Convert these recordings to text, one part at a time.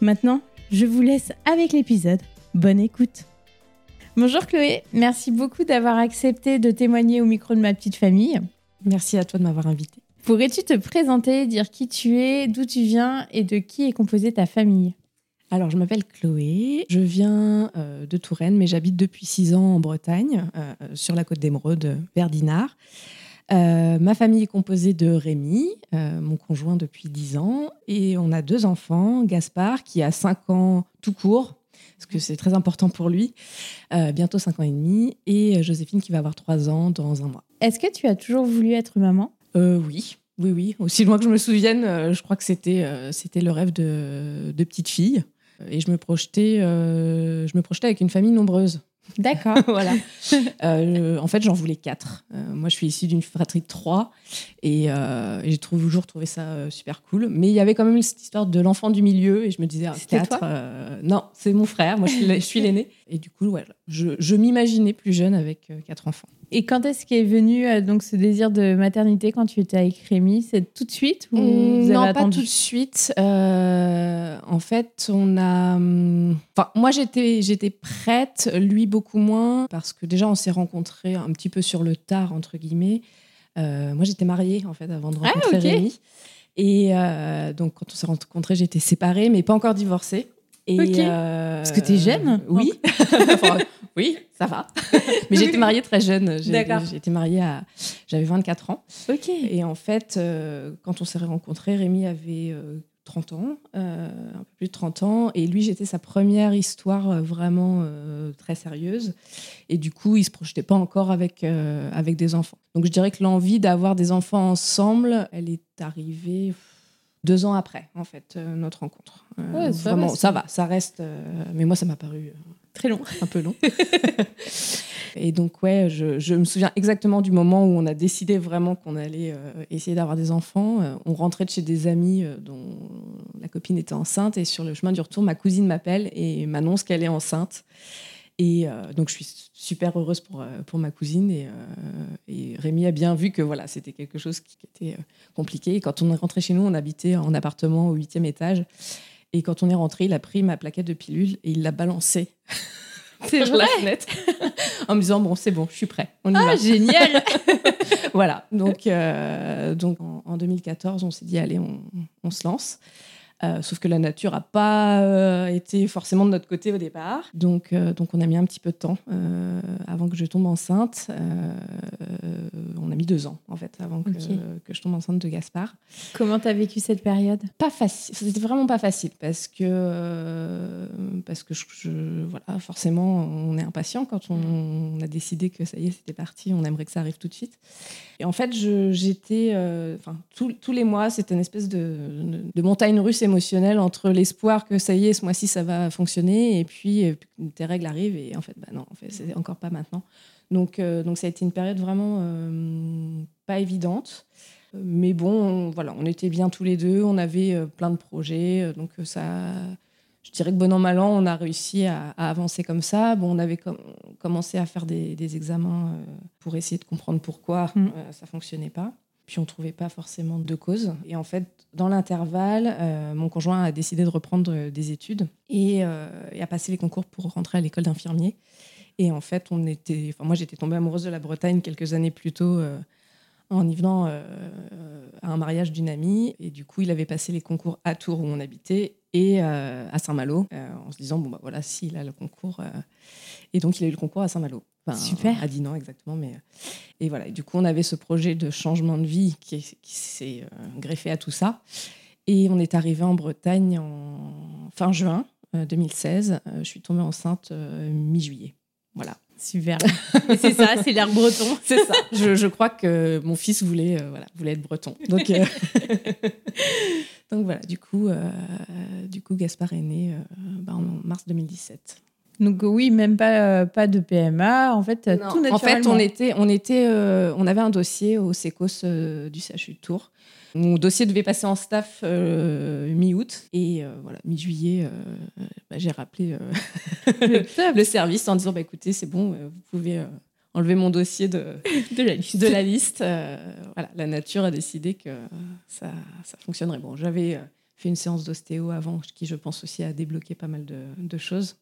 Maintenant, je vous laisse avec l'épisode. Bonne écoute. Bonjour Chloé, merci beaucoup d'avoir accepté de témoigner au micro de ma petite famille. Merci à toi de m'avoir invité. Pourrais-tu te présenter, dire qui tu es, d'où tu viens et de qui est composée ta famille? Alors, je m'appelle Chloé, je viens euh, de Touraine, mais j'habite depuis six ans en Bretagne, euh, sur la côte d'Émeraude, vers Dinard. Euh, ma famille est composée de Rémi, mon conjoint depuis dix ans, et on a deux enfants, Gaspard qui a cinq ans tout court, parce que c'est très important pour lui, bientôt cinq ans et demi, et Joséphine qui va avoir trois ans dans un mois. Est-ce que tu as toujours voulu être maman? Oui, oui, oui. Aussi loin que je me souvienne, je crois que c'était c'était le rêve de, de petite fille. Et je me projetais, euh, je me projetais avec une famille nombreuse. D'accord. voilà. Euh, en fait, j'en voulais quatre. Euh, moi, je suis issue d'une fratrie de trois et, j'ai toujours trouvé ça super cool. Mais il y avait quand même cette histoire de l'enfant du milieu et je me disais, ah, quatre. non, c'est mon frère. Moi, je suis l'aîné. Et du coup, ouais, je, je m'imaginais plus jeune avec quatre enfants. Et quand est-ce qu'est venu euh, donc ce désir de maternité quand tu étais avec Rémi? C'est tout de suite ou mmh, Non, pas tout de suite. Euh, en fait, on a. Hum, enfin, moi, j'étais j'étais prête, lui beaucoup moins, parce que déjà, on s'est rencontrés un petit peu sur le tard entre guillemets. Euh, moi, j'étais mariée en fait avant de ah, rencontrer Rémi. Et donc, quand on s'est rencontrés, j'étais séparée, mais pas encore divorcée. Et Parce que tu es jeune Oui. Oui, ça va. Mais j'étais mariée très jeune. J'ai été mariée à. J'avais 24 ans. Ok. Et en fait, euh, quand on s'est rencontrés, Rémi avait 30 euh, ans, euh, un peu plus de 30 ans. Et lui, j'étais sa première histoire vraiment très sérieuse. Et du coup, il ne se projetait pas encore avec, avec des enfants. Donc je dirais que l'envie d'avoir des enfants ensemble, elle est arrivée deux ans après, en fait, notre rencontre. Ouais, ça vraiment, va, ça va, ça reste. mais moi, ça m'a paru Très long. Un peu long. et donc, ouais, je, me souviens exactement du moment où on a décidé vraiment qu'on allait euh, essayer d'avoir des enfants. Euh, on rentrait de chez des amis euh, dont la copine était enceinte. Et sur le chemin du retour, ma cousine m'appelle et m'annonce qu'elle est enceinte. Et donc, je suis super heureuse pour, pour ma cousine. Et, et Rémi a bien vu que voilà, c'était quelque chose qui était compliqué. Et quand on est rentré chez nous, on habitait en appartement au huitième étage. Et quand on est rentré, il a pris ma plaquette de pilule et il l'a balancée C'est la fenêtre en me disant bon c'est bon je suis prêt on y ah génial voilà donc donc en, 2014 on s'est dit allez on, on se lance euh, sauf que la nature n'a pas euh, été forcément de notre côté au départ. Donc, euh, donc on a mis un petit peu de temps avant que je tombe enceinte. on a mis deux ans, en fait, avant que, que je tombe enceinte de Gaspard. Comment tu as vécu cette période? Pas facile. C'était vraiment pas facile parce que, parce que je, voilà, forcément, on est impatient quand on, a décidé que ça y est, c'était parti, on aimerait que ça arrive tout de suite. Et en fait, j'étais. Enfin, tous les mois, c'était une espèce de, de, de montagne russe émotionnel entre l'espoir que ça y est, ce mois-ci, ça va fonctionner, et puis euh, tes règles arrivent, et en fait, bah non, en fait, c'est encore pas maintenant. Donc, euh, donc ça a été une période vraiment euh, pas évidente. Mais bon, voilà, on était bien tous les deux, on avait plein de projets, donc ça, je dirais que bon an mal an, on a réussi à, avancer comme ça. Bon, on avait commencé à faire des, examens pour essayer de comprendre pourquoi mmh. ça fonctionnait pas puis on ne trouvait pas forcément de cause. Et en fait, dans l'intervalle, euh, mon conjoint a décidé de reprendre euh, des études et, euh, et a passé les concours pour rentrer à l'école d'infirmier. Et en fait, moi j'étais tombée amoureuse de la Bretagne quelques années plus tôt en y venant à un mariage d'une amie. Et du coup, il avait passé les concours à Tours où on habitait et à Saint-Malo en se disant, bon, bah voilà, s'il a le concours. et donc, il a eu le concours à Saint-Malo. Super. À Dinan, exactement. Mais... Et voilà. du coup, on avait ce projet de changement de vie qui, s'est euh, greffé à tout ça. Et on est arrivé en Bretagne en fin juin 2016. Euh, euh, je suis tombée enceinte mi-juillet. Voilà. Super. c'est ça, c'est l'air breton. c'est ça. Je, crois que mon fils voulait, voilà, voulait être breton. Donc, Donc voilà, du coup, du coup Gaspard est né bah, en mars 2017. Donc oui, même pas, euh, pas de PMA, en fait, tout naturellement. En fait, on, était, on, était, euh, on avait un dossier au SECOS euh, du CHU de Tours. Mon dossier devait passer en staff mi-août. Et voilà, mi-juillet, bah, j'ai rappelé le, service en disant bah, écoutez, c'est bon, vous pouvez enlever mon dossier de, de la liste. De la, liste. voilà, la nature a décidé que ça, ça fonctionnerait. Bon, j'avais fait une séance d'ostéo avant, qui je pense aussi a débloqué pas mal de, de choses.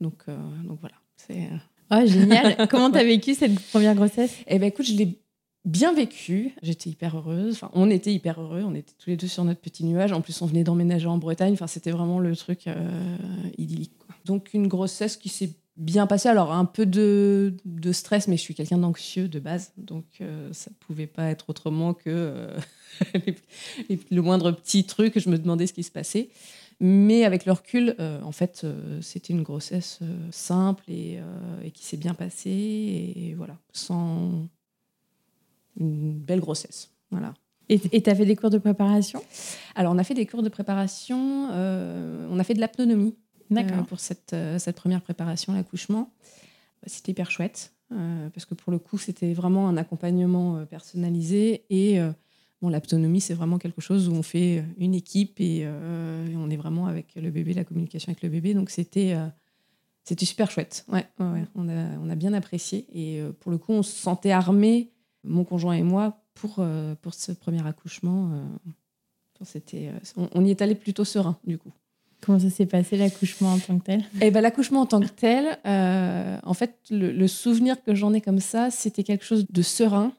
Donc, euh, donc voilà. C'est. Oh, génial. Comment tu as vécu cette première grossesse? Eh ben écoute, je l'ai bien vécu. J'étais hyper heureuse. Enfin, on était hyper heureux. On était tous les deux sur notre petit nuage. En plus, on venait d'emménager en Bretagne. Enfin, c'était vraiment le truc euh, idyllique. Donc, une grossesse qui s'est bien passée. Alors, un peu de, de stress, mais je suis quelqu'un d'anxieux de base. Donc, euh, ça ne pouvait pas être autrement que le moindre petit truc. Je me demandais ce qui se passait. Mais avec le recul, euh, en fait, euh, c'était une grossesse euh, simple et, qui s'est bien passée. Et, voilà, sans une belle grossesse. Voilà. Et tu as fait des cours de préparation? Alors, on a fait des cours de préparation. on a fait de l'aptonomie pour cette, cette première préparation, l'accouchement. C'était hyper chouette. parce que pour le coup, c'était vraiment un accompagnement personnalisé et l'autonomie, c'est vraiment quelque chose où on fait une équipe euh, et, on est vraiment avec le bébé, la communication avec le bébé. Donc c'était euh, c'était super chouette. Ouais, on, a, on, a, bien apprécié. Et euh, pour le coup, on se sentait armés, mon conjoint et moi, pour, pour ce premier accouchement. c'était, on, y est allé plutôt serein, du coup. Comment ça s'est passé l'accouchement en tant que tel? Eh ben l'accouchement en tant que tel, en fait, le souvenir que j'en ai comme ça, c'était quelque chose de serein,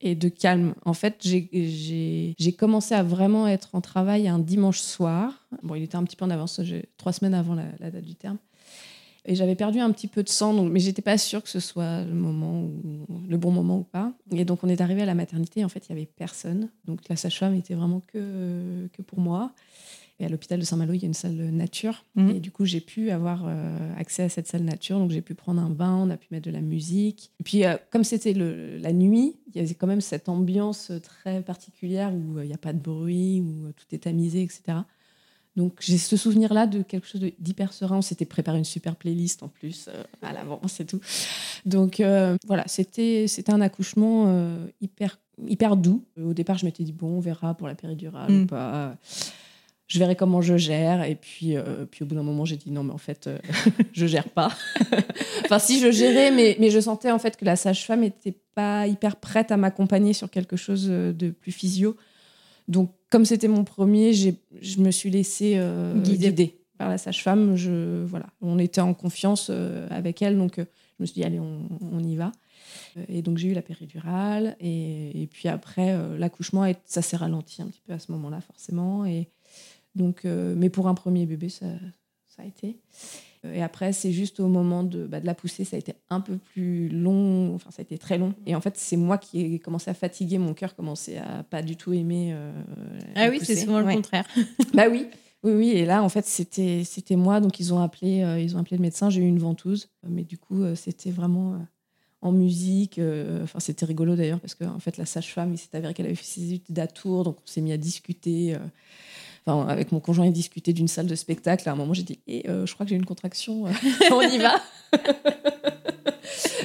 et de calme. En fait, j'ai commencé à vraiment être en travail un dimanche soir. Bon, il était un petit peu en avance, trois semaines avant la, date du terme. Et j'avais perdu un petit peu de sang, donc, mais j'étais pas sûre que ce soit le moment ou, le bon moment ou pas. Et donc on est arrivé à la maternité, en fait il y avait personne. Donc la sage-femme était vraiment que, que pour moi. Et à l'hôpital de Saint-Malo, il y a une salle nature. Mhm. Et du coup, j'ai pu avoir euh, accès à cette salle nature. Donc, j'ai pu prendre un bain, on a pu mettre de la musique. Et puis, euh, comme c'était la nuit, il y avait quand même cette ambiance très particulière où euh, il n'y a pas de bruit, où tout est tamisé, etc. Donc, j'ai ce souvenir-là de quelque chose d'hyper serein. On s'était préparé une super playlist en plus à l'avance et tout. Donc, voilà, c'était un accouchement hyper, hyper doux. Au départ, je m'étais dit, bon, on verra pour la péridurale ou mm. pas je verrai comment je gère. Et puis, euh, puis au bout d'un moment, j'ai dit non, mais en fait, euh, je gère pas. enfin, si je gérais, mais, mais je sentais en fait que la sage-femme n'était pas hyper prête à m'accompagner sur quelque chose euh, de plus physio. Donc, comme c'était mon premier, je me suis laissée guider. par la sage-femme. Je, voilà, on était en confiance avec elle, donc je me suis dit, allez, on, y va. Et donc j'ai eu la péridurale, et, puis après, l'accouchement, ça s'est ralenti un petit peu à ce moment-là, forcément. Et donc, mais pour un premier bébé, ça, ça a été. Et après, c'est juste au moment de, bah, de, la poussée, ça a été un peu plus long, enfin, ça a été très long. Et en fait, c'est moi qui ai commencé à fatiguer, mon cœur commençait à pas du tout aimer. Euh, ah oui, c'est souvent le contraire. bah oui. Oui, oui, et là, en fait, c'était, c'était moi, donc ils ont appelé, euh, ils ont appelé le médecin. J'ai eu une ventouse, mais du coup, euh, c'était vraiment en musique. Enfin, c'était rigolo d'ailleurs parce qu'en en fait, la sage-femme, il s'est avéré qu'elle avait fait ses études à Tours, donc on s'est mis à discuter avec mon conjoint, il discutait d'une salle de spectacle. À un moment, j'ai dit eh, euh, Je crois que j'ai une contraction, euh, on y va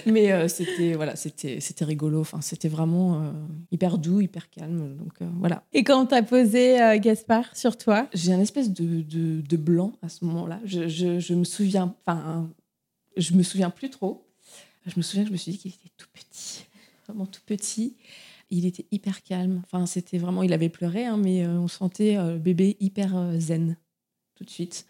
Mais euh, c'était voilà, c'était c'était rigolo. Enfin, c'était vraiment hyper doux, hyper calme. Donc voilà. Et quand t'as posé Gaspard sur toi, j'ai un espèce de, de, de, blanc à ce moment-là. Je, je, je, me souviens, enfin, je me souviens plus trop. Je me souviens que je me suis dit qu'il était tout petit, vraiment tout petit il était hyper calme. Enfin, c'était vraiment, il avait pleuré, hein, mais euh, on sentait euh, le bébé hyper euh, zen tout de suite.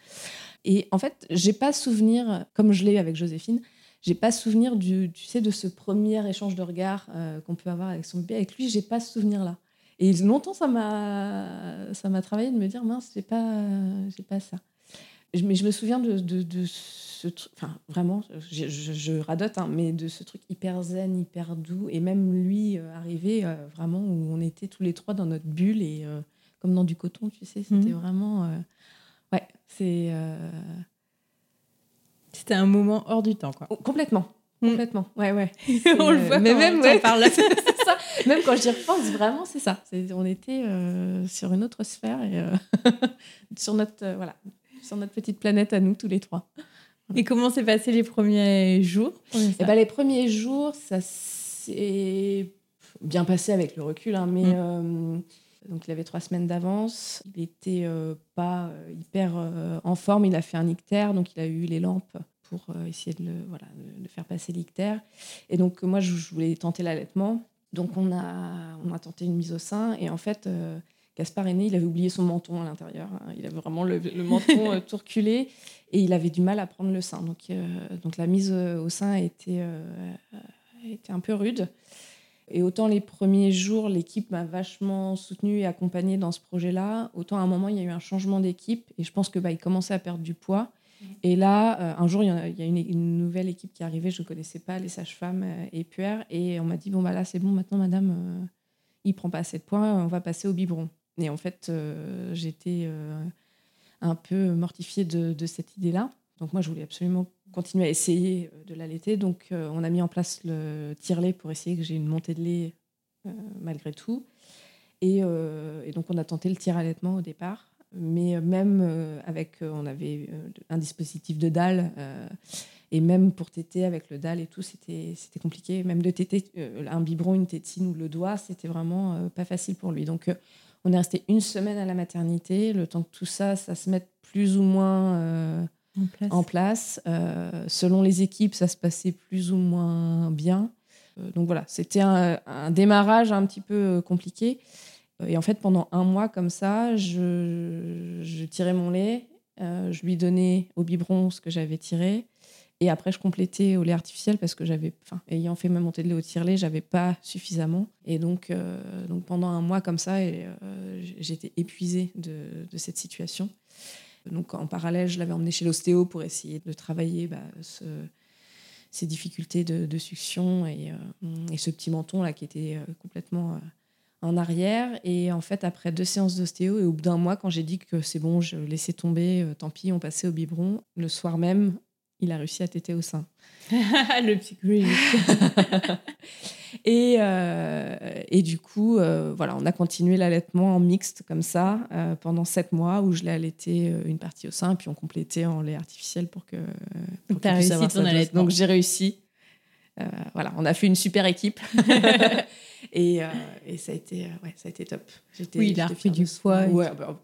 Et en fait, j'ai pas souvenir, comme je l'ai avec Joséphine, j'ai pas souvenir du, tu sais, de ce premier échange de regard qu'on peut avoir avec son bébé. Avec lui, j'ai pas ce souvenir-là. Et longtemps, ça m'a, ça m'a travaillé de me dire mince, j'ai pas, j'ai pas ça. Mais je me souviens de, de, de enfin vraiment, je, radote, hein, mais de ce truc hyper zen, hyper doux, et même lui euh, arrivé euh, vraiment où on était tous les trois dans notre bulle et euh, comme dans du coton, tu sais, c'était mhm. vraiment, ouais, c'est. C'était un moment hors du temps, quoi. Oh, complètement. Mm. Complètement, ouais, ouais. on le voit mais même, ouais. parle ça. Même quand j'y repense, vraiment, c'est ça. on était sur une autre sphère et sur notre, voilà, sur notre petite planète à nous tous les trois. Et comment s'est passé les premiers jours eh ben, Les premiers jours, ça s'est bien passé avec le recul, hein, mais mm. euh, donc il avait trois semaines d'avance. Il n'était euh, pas euh, hyper en forme. Il a fait un ictère, donc il a eu les lampes pour essayer de le voilà, de faire passer l'ictère. Et donc moi, je, voulais tenter l'allaitement. Donc on a, on a tenté une mise au sein. Et en fait, Gaspard est né, il avait oublié son menton à l'intérieur. Hein. Il avait vraiment le, menton tout reculé et il avait du mal à prendre le sein. Donc, euh, donc la mise au sein a été, euh, un peu rude. Et autant les premiers jours, l'équipe m'a vachement soutenue et accompagnée dans ce projet-là, autant à un moment, il y a eu un changement d'équipe et je pense que bah, il commençait à perdre du poids. Mmh. Et là, euh, un jour, il y a, une, nouvelle équipe qui est arrivée, je ne connaissais pas, les sages-femmes et puères, et on m'a dit, bon, bah là, c'est bon, maintenant, madame, il prend pas assez de poids, on va passer au biberon. Et en fait, j'étais un peu mortifiée de, cette idée-là. Donc moi, je voulais absolument continuer à essayer euh, de l'allaiter. Donc euh, on a mis en place le tire-lait pour essayer que j'ai une montée de lait euh, malgré tout. Et, donc on a tenté le tire-allaitement au départ. Mais même avec, on avait un dispositif de dalle. et même pour téter avec le dalle et tout, c'était compliqué. Même de téter un biberon, une tétine ou le doigt, c'était vraiment pas facile pour lui. Donc on est resté une semaine à la maternité, le temps que tout ça, ça se mette plus ou moins euh, en place. Euh, selon les équipes, ça se passait plus ou moins bien. Euh, donc voilà, c'était un, démarrage un petit peu compliqué. Et en fait, pendant un mois comme ça, je tirais mon lait, je lui donnais au biberon ce que j'avais tiré. Et après, je complétais au lait artificiel parce que j'avais, enfin, ayant fait ma montée de lait au tire-lait, j'avais pas suffisamment. Et donc, euh, donc pendant un mois comme ça, euh, j'étais épuisée de, cette situation. Donc en parallèle, je l'avais emmené chez l'ostéo pour essayer de travailler bah, ce, ces difficultés de, de succion et, euh, et, ce petit menton là qui était complètement en arrière. Et en fait, après deux séances d'ostéo et au bout d'un mois, quand j'ai dit que c'est bon, je laissais tomber, tant pis, on passait au biberon. Le soir même, il a réussi à téter au sein. le psychologique. et, euh, et du coup, euh, voilà, on a continué l'allaitement en mixte comme ça euh, pendant sept mois où je l'ai allaité une partie au sein, puis on complétait en lait artificiel pour que. Donc, tu as réussi ton allaitement. Donc, j'ai réussi. voilà, on a fait une super équipe. et, et, ça, a été, ouais, ça a été top. Oui, il a refait du poids. Ouais, bah,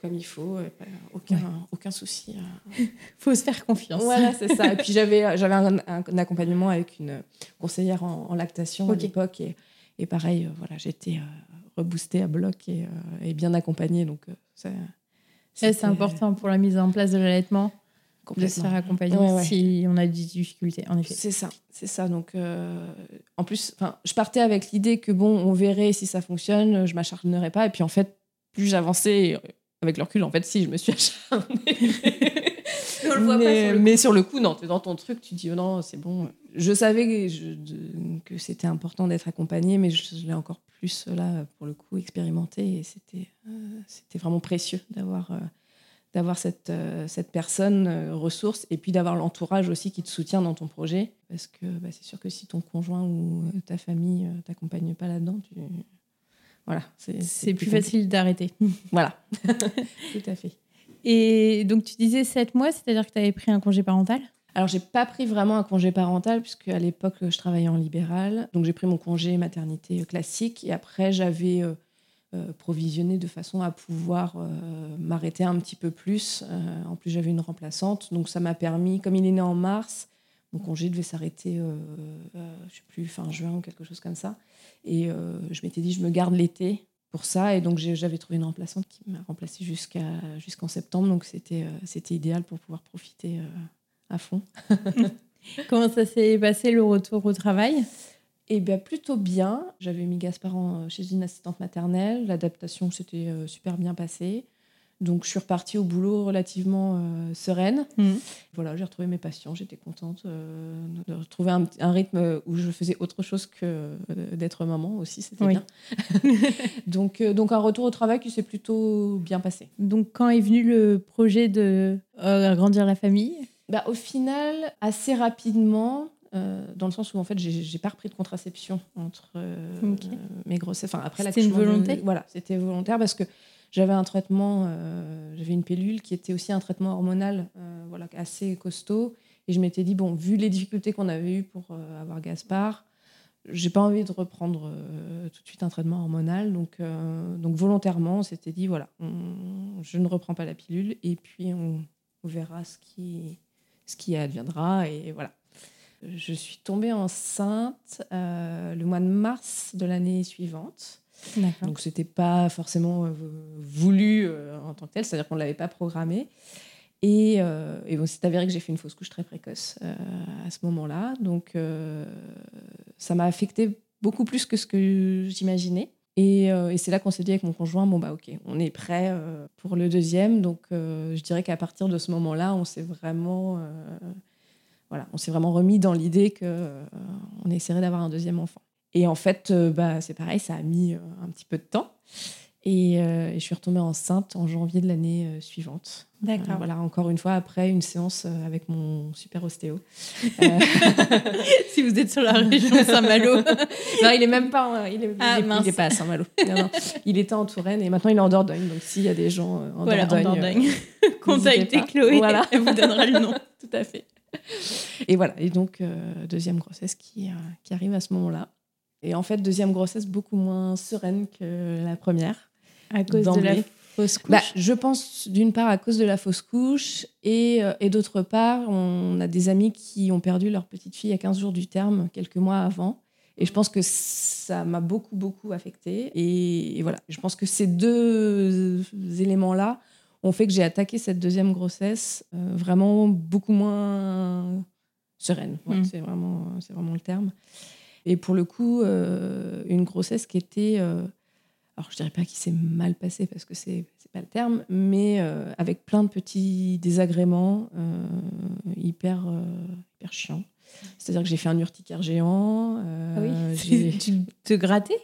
comme il faut, euh, aucun, aucun souci. Il euh. faut se faire confiance. Voilà, c'est ça. Et puis j'avais, euh, j'avais un, accompagnement avec une conseillère en, lactation à l'époque. Et, et, pareil, voilà, j'étais reboostée à bloc et, et, bien accompagnée. Donc c'est important pour la mise en place de l'allaitement de se faire accompagner si on a des difficultés, en effet. C'est ça, c'est ça. Donc, en plus, je partais avec l'idée que bon, on verrait si ça fonctionne, je m'acharnerais pas. Et puis en fait, plus j'avançais, avec le recul, en fait, si, je me suis acharnée. mais, sur le coup. non, tu es dans ton truc, tu dis oh non, c'est bon. Je savais que, c'était important d'être accompagné, mais je, l'ai encore plus là, pour le coup, expérimenté. Et c'était euh, c'était vraiment précieux d'avoir euh, d'avoir cette, euh, cette personne ressource et puis d'avoir l'entourage aussi qui te soutient dans ton projet. Parce que bah, c'est sûr que si ton conjoint ou ta famille t'accompagne pas là-dedans, tu. Voilà, c'est plus, plus facile d'arrêter. voilà, tout à fait. Et donc, tu disais 7 mois, c'est-à-dire que tu avais pris un congé parental? Alors, j'ai pas pris vraiment un congé parental, puisque à l'époque, je travaillais en libéral. Donc, j'ai pris mon congé maternité classique. Et après, j'avais euh, euh, provisionné de façon à pouvoir euh, m'arrêter un petit peu plus. en plus, j'avais une remplaçante. Donc, ça m'a permis, comme il est né en mars, mon congé devait s'arrêter, je sais plus, fin juin ou quelque chose comme ça. Et je m'étais dit, je me garde l'été pour ça. Et donc, j'avais trouvé une remplaçante qui m'a remplacée jusqu'à, jusqu'en septembre. Donc, c'était, euh, c'était idéal pour pouvoir profiter euh, à fond. Comment ça s'est passé le retour au travail? Eh bien, plutôt bien. J'avais mis Gaspard chez une assistante maternelle. L'adaptation s'était euh, super bien passée. Donc, je suis repartie au boulot relativement euh, sereine. Mmh. Voilà, j'ai retrouvé mes patients, j'étais contente euh, de retrouver un, rythme où je faisais autre chose que euh, d'être maman aussi, c'était bien. donc, donc, un retour au travail qui s'est plutôt bien passé. Donc, quand est venu le projet de agrandir la famille? Bah, Au final, assez rapidement. dans le sens où en fait j'ai pas repris de contraception entre mes grossesses. Enfin après c'était une volonté? voilà, c'était volontaire parce que j'avais un traitement, euh, j'avais une pilule qui était aussi un traitement hormonal euh, voilà, assez costaud. Et je m'étais dit, bon, vu les difficultés qu'on avait eues pour euh, avoir Gaspard, j'ai pas envie de reprendre tout de suite un traitement hormonal. Donc, donc volontairement, on s'était dit, voilà, je ne reprends pas la pilule et puis on, on, verra ce qui, ce qui adviendra. Et voilà. Je suis tombée enceinte le mois de mars de l'année suivante. Donc c'était pas forcément euh, voulu euh, en tant que tel, c'est-à-dire qu'on l'avait pas programmé. Et, euh, c'est avéré que j'ai fait une fausse couche très précoce à ce moment-là. Donc ça m'a affecté beaucoup plus que ce que j'imaginais. Et, c'est là qu'on s'est dit avec mon conjoint, bon bah ok, on est prêt pour le deuxième. Donc je dirais qu'à partir de ce moment-là, on s'est vraiment, voilà, on s'est vraiment remis dans l'idée qu'on on essaierait d'avoir un deuxième enfant. Et en fait, euh, bah, c'est pareil, ça a mis euh, un petit peu de temps. Euh, et, je suis retombée enceinte en janvier de l'année suivante. D'accord. voilà, encore une fois, après une séance avec mon super ostéo. si vous êtes sur la région Saint-Malo. non, il est même pas, il est, ah, il est, pas à Saint-Malo. il était en Touraine et maintenant il est en Dordogne. Donc s'il y a des gens en voilà, Dordogne, en Dordogne. contactez Chloé. Voilà. Elle vous donnera le nom. Tout à fait. Et voilà. Et donc deuxième grossesse qui, qui arrive à ce moment-là. Et en fait, deuxième grossesse beaucoup moins sereine que la première. À cause de la fausse couche bah, Je pense d'une part à cause de la fausse couche et, euh, et d'autre part, on a des amis qui ont perdu leur petite fille à 15 jours du terme, quelques mois avant. Et je pense que ça m'a beaucoup, beaucoup affectée. Et, voilà, je pense que ces deux éléments-là ont fait que j'ai attaqué cette deuxième grossesse euh, vraiment beaucoup moins sereine. Mm. C'est vraiment, vraiment le terme. Et pour le coup, euh, une grossesse qui était, euh, alors je dirais pas qu'il s'est mal passé parce que c'est c'est pas le terme, mais euh, avec plein de petits désagréments hyper hyper chiants. C'est-à-dire que j'ai fait un urticaire géant. ah oui. tu te grattais?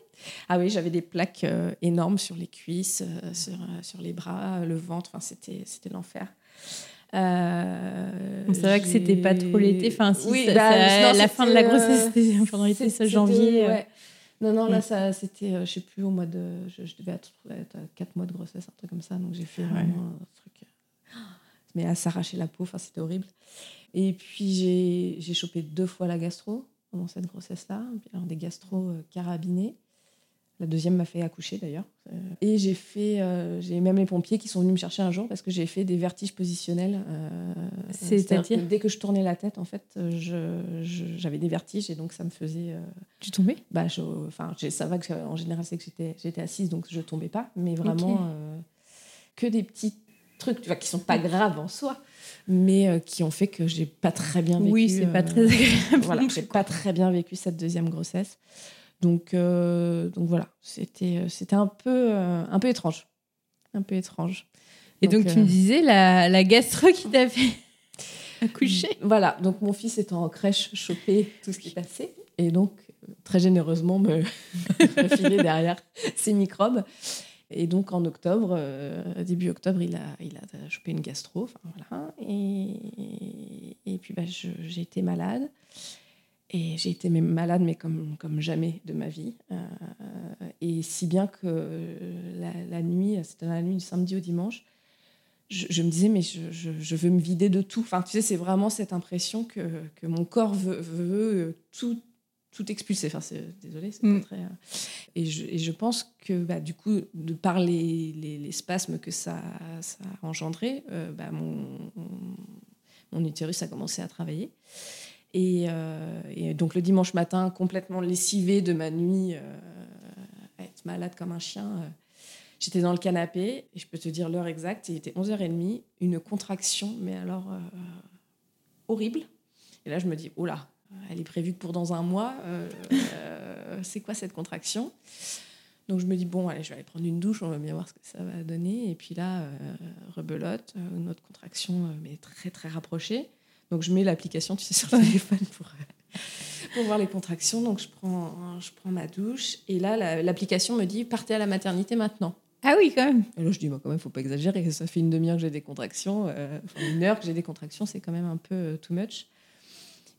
Ah oui, j'avais des plaques énormes sur les cuisses, sur, sur les bras, le ventre. Enfin, c'était c'était l'enfer. Euh, c'est vrai que c'était pas trop l'été. Enfin, si, oui, bah, la fin de la grossesse, c'était pendant l'été, ce janvier. Euh. Non, non, là, ça, c'était, euh, je sais plus, au mois de. Je, devais être, à 4 mois de grossesse, un truc comme ça. Donc, j'ai fait vraiment un truc. Mais à s'arracher la peau, enfin, c'était horrible. Et puis, j'ai chopé deux fois la gastro pendant cette grossesse-là. Alors, des gastro carabinés. La deuxième m'a fait accoucher d'ailleurs. Euh, et j'ai fait, euh, j'ai même les pompiers qui sont venus me chercher un jour parce que j'ai fait des vertiges positionnels. Euh, C'est-à-dire dès que je tournais la tête, en fait, j'avais des vertiges et donc ça me faisait. tu tombais? Bah, enfin, ça va que en général c'est que j'étais, j'étais assise donc je tombais pas, mais vraiment que des petits trucs tu vois, qui sont pas graves en soi, mais euh, qui ont fait que j'ai pas très bien vécu. Oui, c'est pas très agréable. Voilà, j'ai pas très bien vécu cette deuxième grossesse. Donc, donc voilà, c'était, c'était un, peu, un peu étrange. Un peu étrange. Et donc, tu me disais, la, la gastro qui t'a fait accoucher. Voilà, donc mon fils étant en crèche, chopé tout ce qui passait. Et donc, très généreusement, me, me derrière ces microbes. Et donc en octobre, euh, début octobre, il a, il a chopé une gastro. Voilà. Et, et puis bah, j'ai été malade. Et j'ai été malade, mais comme, comme jamais de ma vie. Euh, et si bien que la, la nuit, c'était la nuit du samedi au dimanche, je, me disais, mais je, je, veux me vider de tout. Enfin, tu sais, c'est vraiment cette impression que, que mon corps veut, veut tout tout expulsé. Enfin, c'est, désolé, c'est pas mm. très. Euh, et, je, et, je, pense que bah, du coup, de par les, les, spasmes que ça, ça a engendré, euh, bah, mon, mon, utérus a commencé à travailler. Et, euh, et, donc le dimanche matin, complètement lessivé de ma nuit, à être malade comme un chien, j'étais dans le canapé et je peux te dire l'heure exacte, il était 11h30, une contraction, mais alors horrible. Et là, je me dis, oh là, elle est prévue pour dans un mois. Euh, euh, c'est quoi cette contraction? Donc je me dis, bon, allez, je vais aller prendre une douche, on va bien voir ce que ça va donner. Et puis là, euh, rebelote, une autre contraction, mais très, très rapprochée. Donc je mets l'application, tu sais, sur le téléphone pour, pour voir les contractions. Donc je prends, je prends ma douche. Et là, l'application me dit, partez à la maternité maintenant. Ah oui, quand même. Et là, je dis, moi, quand même, faut pas exagérer. Ça fait une demi-heure que j'ai des contractions. une heure que j'ai des contractions, c'est quand même un peu too much.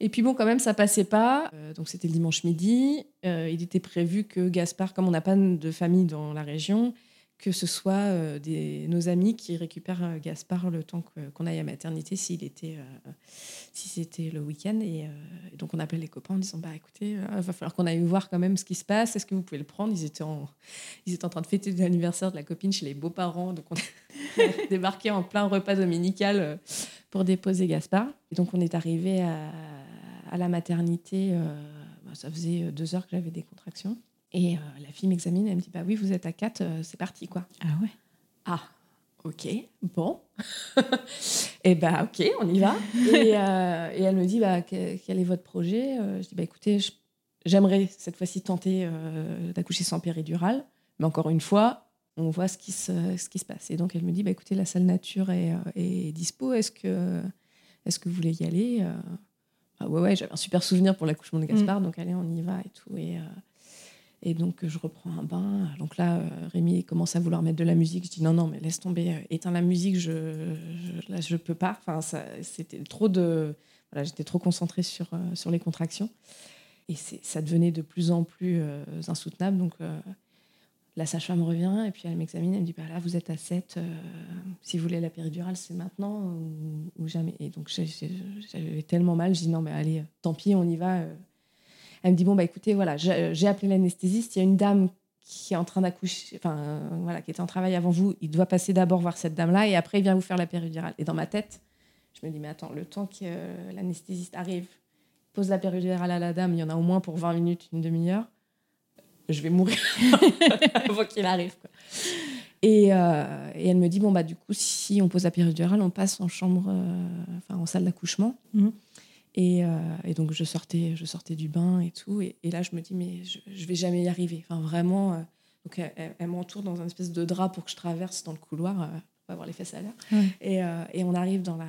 Et puis bon, quand même, ça passait pas. Euh, donc c'était le dimanche midi. Euh, il était prévu que Gaspard, comme on n'a pas de famille dans la région, que ce soit euh, nos amis qui récupèrent Gaspard le temps qu'on aille à maternité s'il était, si c'était le week-end. Et, donc on appelle les copains en disant bah écoutez, il va falloir qu'on aille voir quand même ce qui se passe. Est-ce que vous pouvez le prendre? Ils étaient en, ils étaient en train de fêter l'anniversaire de la copine chez les beaux-parents, donc on a débarqué en plein repas dominical pour déposer Gaspard. Et donc on est arrivé à la maternité, euh, bah, ça faisait euh, deux heures que j'avais des contractions. Et euh, la fille m'examine, elle me dit Bah oui, vous êtes à 4, c'est parti, quoi. Ah ouais Ah, ok, bon. et eh bah ok, on y va. et, et, elle me dit Bah, quel est votre projet Je dis Bah écoutez, j'aimerais cette fois-ci tenter d'accoucher sans péridurale. Mais encore une fois, on voit ce qui se, ce qui se passe. Et donc elle me dit Bah écoutez, la salle nature est, est dispo. Est-ce que, est que vous voulez y aller ah ouais, ouais, j'avais un super souvenir pour l'accouchement de Gaspard, mm. donc allez, on y va et tout. Et, euh, et donc, je reprends un bain. Donc là, euh, Rémi commence à vouloir mettre de la musique. Je dis non, non, mais laisse tomber, euh, éteins la musique, je, je, là, je peux pas. Enfin, c'était trop de. Voilà, j'étais trop concentrée sur, sur les contractions. Et ça devenait de plus en plus insoutenable. Donc, la sage-femme revient et puis elle m'examine, elle me dit bah là vous êtes à 7, euh, si vous voulez la péridurale c'est maintenant ou, jamais. Et donc j'avais tellement mal, je dis non mais allez, tant pis, on y va. Elle me dit bon bah écoutez voilà, j'ai appelé l'anesthésiste, il y a une dame qui est en train d'accoucher, enfin voilà, qui était en travail avant vous, il doit passer d'abord voir cette dame-là et après il vient vous faire la péridurale. Et dans ma tête, je me dis mais attends, le temps que l'anesthésiste arrive, pose la péridurale à la dame, il y en a au moins pour 20 minutes, une demi-heure je vais mourir avant qu'il arrive. Et, euh, et, elle me dit bon bah du coup si on pose la péridurale, on passe en chambre, euh, enfin en salle d'accouchement. Mhm. Et, euh, et, donc je sortais, je sortais du bain et tout. Et, là je me dis mais je, je vais jamais y arriver. Enfin vraiment. donc elle, m'entoure dans un espèce de drap pour que je traverse dans le couloir, pour avoir les fesses à l'air. Et, et, on arrive dans la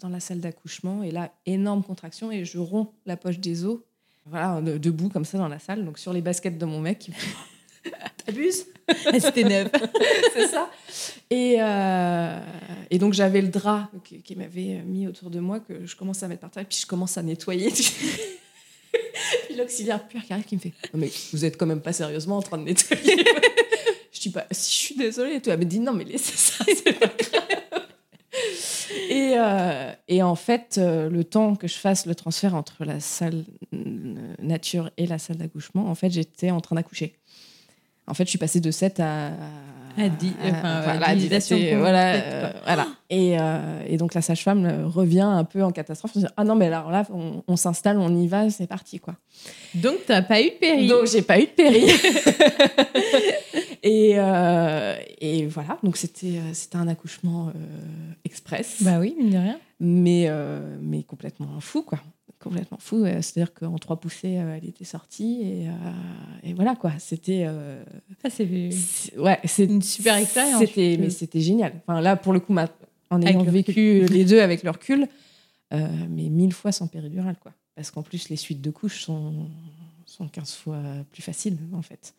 dans la salle d'accouchement et là énorme contraction et je romps la poche des os voilà, debout comme ça dans la salle, donc sur les baskets de mon mec. T'abuses? C'était neuf. c'est ça. Et, euh, et donc j'avais le drap qui, m'avait mis autour de moi que je commence à mettre par terre, puis je commence à nettoyer. puis l'auxiliaire pur qui arrive qui me fait non, mais vous êtes quand même pas sérieusement en train de nettoyer. je dis pas si je suis désolée. elle me dit non mais laissez ça, c'est pas grave. Et, euh, et, en fait, euh, le temps que je fasse le transfert entre la salle nature et la salle d'accouchement, en fait, j'étais en train d'accoucher. En fait, je suis passée de 7 à, à 10. Enfin, voilà, voilà, euh, voilà. Et, donc, la sage-femme revient un peu en catastrophe. ah non, mais alors là, on, s'installe, on y va, c'est parti. quoi. Donc, tu n'as pas eu de péri. Donc, j'ai pas eu de péri. Et, euh, et voilà, donc c'était c'était un accouchement express. Bah oui, mine de rien. Mais, mais complètement fou, quoi. Complètement fou. C'est-à-dire qu'en trois poussées, elle était sortie. Et, et voilà, quoi. C'était. Ça, c'est. Ouais, c'est une super expérience. C'était, mais c'était génial. Enfin, là, pour le coup, en ayant vécu les deux avec le recul, mais mille fois sans péridurale, quoi. Parce qu'en plus, les suites de couches sont, sont 15 fois plus faciles, en fait.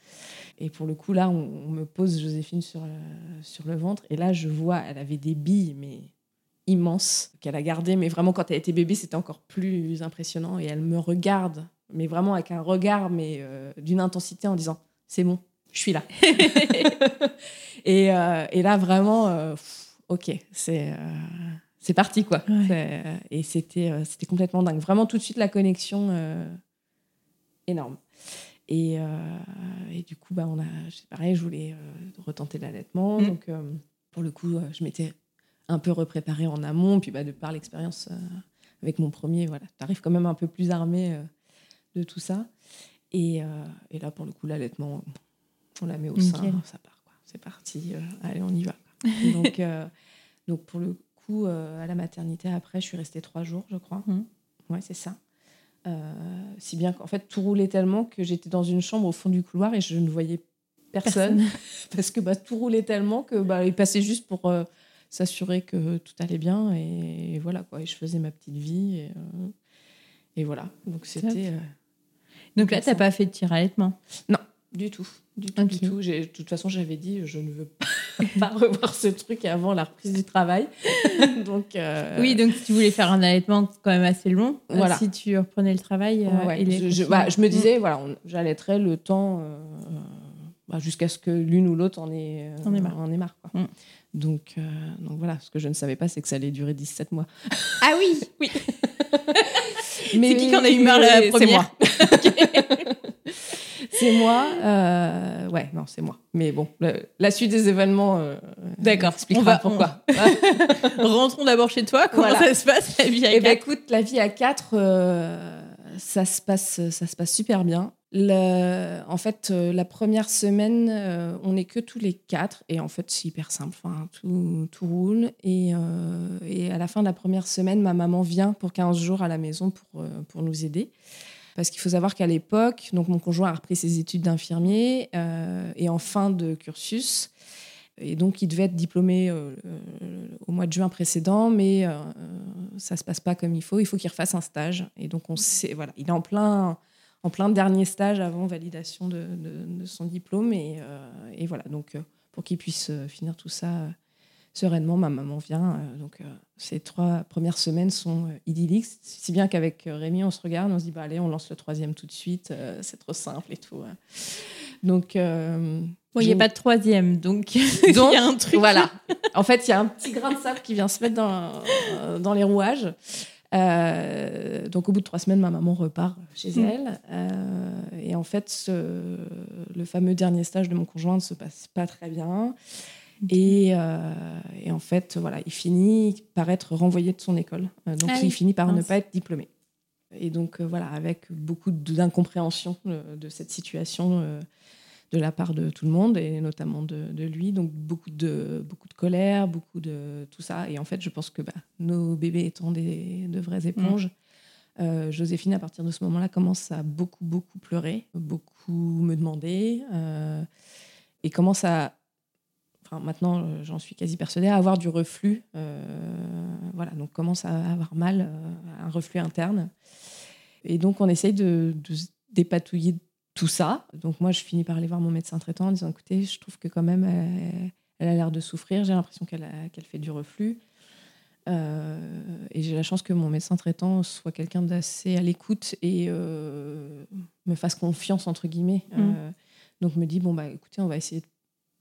Et pour le coup, là, on, me pose Joséphine sur sur le ventre. Et là, je vois, elle avait des billes, mais immenses, qu'elle a gardées. Mais vraiment, quand elle était bébé, c'était encore plus impressionnant. Et elle me regarde, mais vraiment avec un regard, mais euh, d'une intensité en disant C'est bon, je suis là. et, euh, et, là, vraiment, euh, ok, c'est c'est parti quoi. Et c'était c'était complètement dingue. Vraiment tout de suite la connexion énorme. Et, et, du coup, bah, on a, c'est pareil, je voulais retenter l'allaitement. Mm. Donc, pour le coup, je m'étais un peu repréparée en amont. Puis, bah, de par l'expérience avec mon premier, voilà, tu arrives quand même un peu plus armé de tout ça. Et, et, là, pour le coup, l'allaitement, on la met au sein, ça part. C'est parti, allez, on y va. donc, donc, pour le coup, à la maternité, après, je suis restée trois jours, je crois. Mm. Ouais, c'est ça. Euh, si bien qu'en fait, tout roulait tellement que j'étais dans une chambre au fond du couloir et je ne voyais personne. parce que bah, tout roulait tellement que bah, il passait juste pour euh, s'assurer que tout allait bien. Et, voilà, quoi. Et je faisais ma petite vie. Et, euh, et voilà. Donc, c'était. Donc là, tu n'as pas fait de tir allaitement Non, du tout. Du tout, du tout. De toute façon, j'avais dit, je ne veux pas, revoir ce truc avant la reprise du travail. donc, euh, Oui, donc si tu voulais faire un allaitement quand même assez long, euh, voilà. si tu reprenais le travail. Euh, je, bah, je, me disais, voilà, j'allaiterais le temps bah, jusqu'à ce que l'une ou l'autre en ait, on est marre. En ait marre quoi. Mm. Donc, donc voilà, ce que je ne savais pas, c'est que ça allait durer 17 mois. Ah oui Oui. mais, c'est qui en a eu marre la première C'est moi. c'est moi. Euh, ouais, non, c'est moi. Mais bon, la suite des événements. Euh, D'accord. Expliquera pourquoi. Rentrons d'abord chez toi. Comment ça se passe la vie à eh ben, écoute, la vie à quatre, euh, ça se passe, ça se passe super bien. En fait, la première semaine, on n'est que tous les quatre. Et en fait, c'est hyper simple. Enfin, tout, tout roule. Et, et, à la fin de la première semaine, ma maman vient pour 15 jours à la maison pour, pour nous aider. Parce qu'il faut savoir qu'à l'époque, donc mon conjoint a repris ses études d'infirmier euh, et en fin de cursus. Et donc, il devait être diplômé euh, euh, au mois de juin précédent, mais ça ne se passe pas comme il faut. Il faut qu'il refasse un stage. Et donc, on sait, voilà, il est en plein, en plein dernier stage avant validation de, de, son diplôme. Et, et, voilà, donc, pour qu'il puisse finir tout ça sereinement. Ma maman vient. Euh, donc, euh, ces trois premières semaines sont euh, idylliques. Si bien qu'avec Rémi, on se regarde, on se dit bah, allez, on lance le troisième tout de suite. c'est trop simple et tout. Hein. Donc. il n'y a pas de troisième, donc il y a un truc. Voilà. En fait, il y a un petit grain de sable qui vient se mettre dans, dans les rouages. Donc, au bout de trois semaines, ma maman repart chez mm. elle. et en fait, le fameux dernier stage de mon conjoint ne se passe pas très bien. Euh, et, en fait, voilà, il finit par être renvoyé de son école. Euh, donc, ah il finit par ne pas être diplômé. Et donc, euh, voilà, avec beaucoup d'incompréhension de, cette situation de la part de tout le monde, et notamment de, lui. Donc, beaucoup de, beaucoup de colère, beaucoup de tout ça. Et en fait, je pense que bah, nos bébés étant des, de vraies éponges, Joséphine, à partir de ce moment-là, commence à beaucoup, beaucoup pleurer, beaucoup me demander, et commence à enfin maintenant euh, j'en suis quasi persuadée, à avoir du reflux. Euh, voilà, donc commence à avoir mal, euh, un reflux interne. Et donc on essaye de, dépatouiller tout ça. Donc moi je finis par aller voir mon médecin traitant en disant écoutez, je trouve que quand même elle, a l'air de souffrir, j'ai l'impression qu'elle fait du reflux. et j'ai la chance que mon médecin traitant soit quelqu'un d'assez à l'écoute et me fasse confiance entre guillemets. Mmh. donc me dit bon bah écoutez, on va essayer de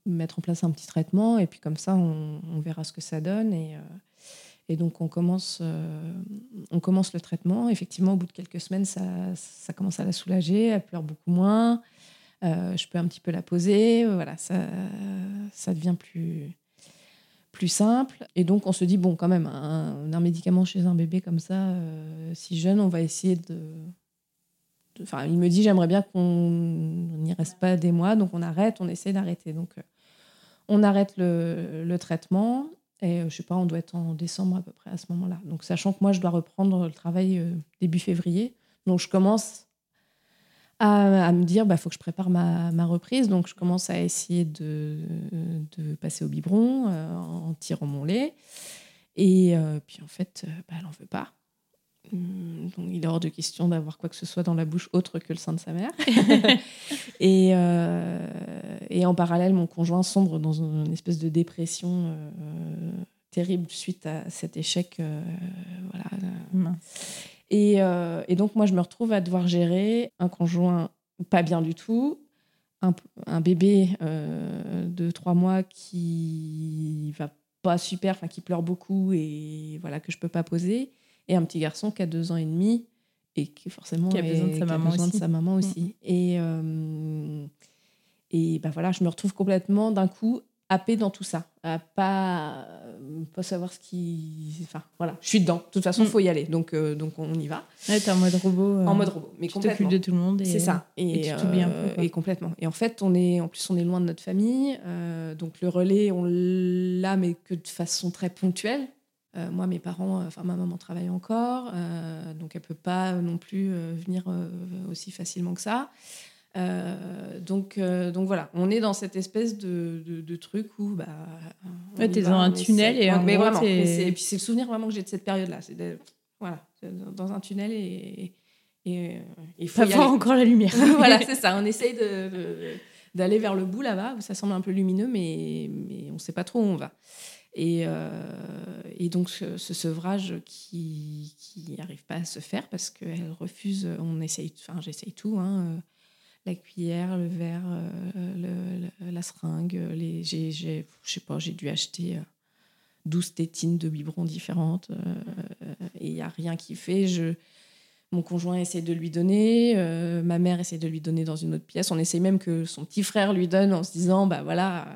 mettre en place un petit traitement et puis comme ça on, verra ce que ça donne et, euh, et donc on commence euh, on commence le traitement. Effectivement au bout de quelques semaines ça, ça commence à la soulager elle pleure beaucoup moins. Euh, je peux un petit peu la poser. Voilà ça ça devient plus plus simple. Et donc on se dit bon quand même un, un médicament chez un bébé comme ça si jeune on va essayer de enfin, il me dit j'aimerais bien qu'on n'y reste pas des mois, donc on arrête, on essaie d'arrêter. Donc on arrête le, traitement. Et je sais pas, on doit être en décembre à peu près à ce moment-là. Donc, sachant que moi, je dois reprendre le travail début février. Donc, je commence à, me dire, il bah, faut que je prépare ma, reprise. Donc, je commence à essayer de, passer au biberon euh, en tirant mon lait. Et euh, puis, en fait, euh, bah, elle n'en veut pas. Hum, donc, il est hors de question d'avoir quoi que ce soit dans la bouche autre que le sein de sa mère. et, et, en parallèle, mon conjoint sombre dans une espèce de dépression terrible suite à cet échec. voilà. Euh, et, donc, moi, je me retrouve à devoir gérer un conjoint pas bien du tout, un, bébé euh, de trois mois qui va pas super, enfin qui pleure beaucoup et voilà que je peux pas poser, et un petit garçon qui a deux ans et demi et qui forcément a besoin de sa, maman, besoin aussi. De sa maman aussi. Mm. Et euh, et bah voilà, je me retrouve complètement d'un coup happé dans tout ça, à pas, pas savoir ce qui. Enfin, voilà, je suis dedans. De toute façon, il mm. faut y aller. Donc, euh, donc on y va. Ouais, t'es en mode robot. en mode robot. Mais tu t'occupes de tout le monde. C'est ça. Et, tu t'oublies un peu. Et complètement. Et en fait, on est, en plus, on est loin de notre famille. Euh, donc, le relais, on l'a, mais que de façon très ponctuelle. Euh, moi, mes parents, enfin, ma maman travaille encore. donc, elle peut pas non plus venir aussi facilement que ça. Euh, donc, euh, donc voilà, on est dans cette espèce de, de, truc où. Bah, ouais, t'es dans un tunnel et mais vraiment. Et puis c'est le souvenir vraiment que j'ai de cette période-là. C'est voilà, dans un tunnel et. et, il faut voir encore la lumière. voilà, c'est ça. On essaye de, d'aller vers le bout là-bas où ça semble un peu lumineux, mais, mais on ne sait pas trop où on va. Et, euh, et donc ce, sevrage qui n'arrive pas à se faire parce qu'elle refuse, on essaye, enfin j'essaye tout, hein, la cuillère, le verre, euh, la seringue. J'ai, j'ai, sais pas, j'ai dû acheter 12 euh, tétines de biberons différentes euh, et il n'y a rien qui fait. Je, mon conjoint essaie de lui donner, ma mère essaie de lui donner dans une autre pièce. On essaie même que son petit frère lui donne en se disant, bah voilà.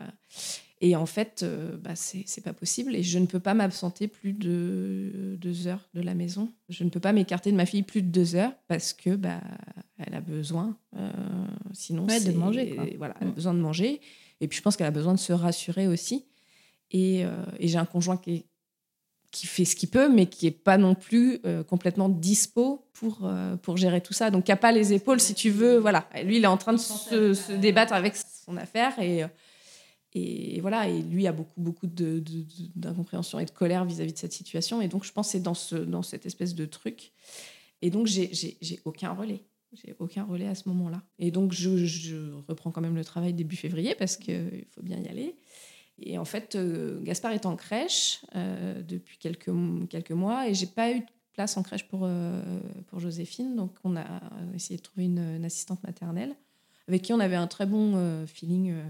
Et en fait, euh, bah, c'est pas possible et je ne peux pas m'absenter plus de deux heures de la maison. Je ne peux pas m'écarter de ma fille plus de deux heures parce que bah, elle a besoin, euh, sinon de manger. Voilà, elle a besoin de manger. Et puis je pense qu'elle a besoin de se rassurer aussi. Et, euh, et j'ai un conjoint qui, qui fait ce qu'il peut, mais qui est pas non plus complètement dispo pour, pour gérer tout ça. Donc, qui n'a pas les épaules, si tu veux. Voilà. lui, il est en train de se, se débattre avec son affaire. Et, et voilà, et lui a beaucoup, beaucoup d'incompréhension de, et de colère vis-à-vis de cette situation. Et donc, je pense que c'est dans, ce, dans cette espèce de truc. Et donc, j'ai aucun relais. J'ai aucun relais à ce moment-là. Et donc, je, je, reprends quand même le travail début février parce qu'il faut bien y aller. Et en fait, euh, Gaspard est en crèche euh, depuis quelques, quelques mois et j'ai pas eu de place en crèche pour, euh, pour Joséphine. Donc, on a essayé de trouver une assistante maternelle avec qui on avait un très bon euh, feeling euh,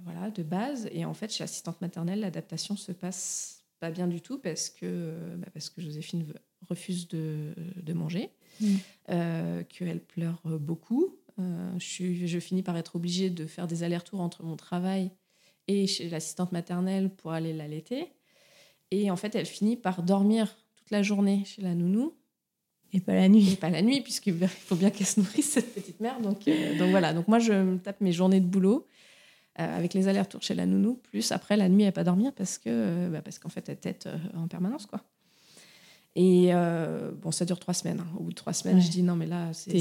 voilà, de base. Et en fait, chez l'assistante maternelle, l'adaptation se passe pas bien du tout parce que, euh, bah, parce que Joséphine refuse de, de manger, mmh. qu'elle pleure beaucoup. je, suis, je finis par être obligée de faire des allers-retours entre mon travail et chez l'assistante maternelle pour aller l'allaiter. Et en fait, elle finit par dormir toute la journée chez la nounou et pas la nuit. Et pas la nuit, puisqu'il faut bien qu'elle se nourrisse, cette petite mère. Donc, euh, donc voilà. Donc moi, je me tape mes journées de boulot euh, avec les allers-retours chez la nounou, plus après la nuit, elle pas dormir parce que euh, bah, parce qu'en fait, elle tête en permanence, quoi. Et bon, ça dure trois semaines. Hein. Au bout de trois semaines, je dis non, mais là, c'est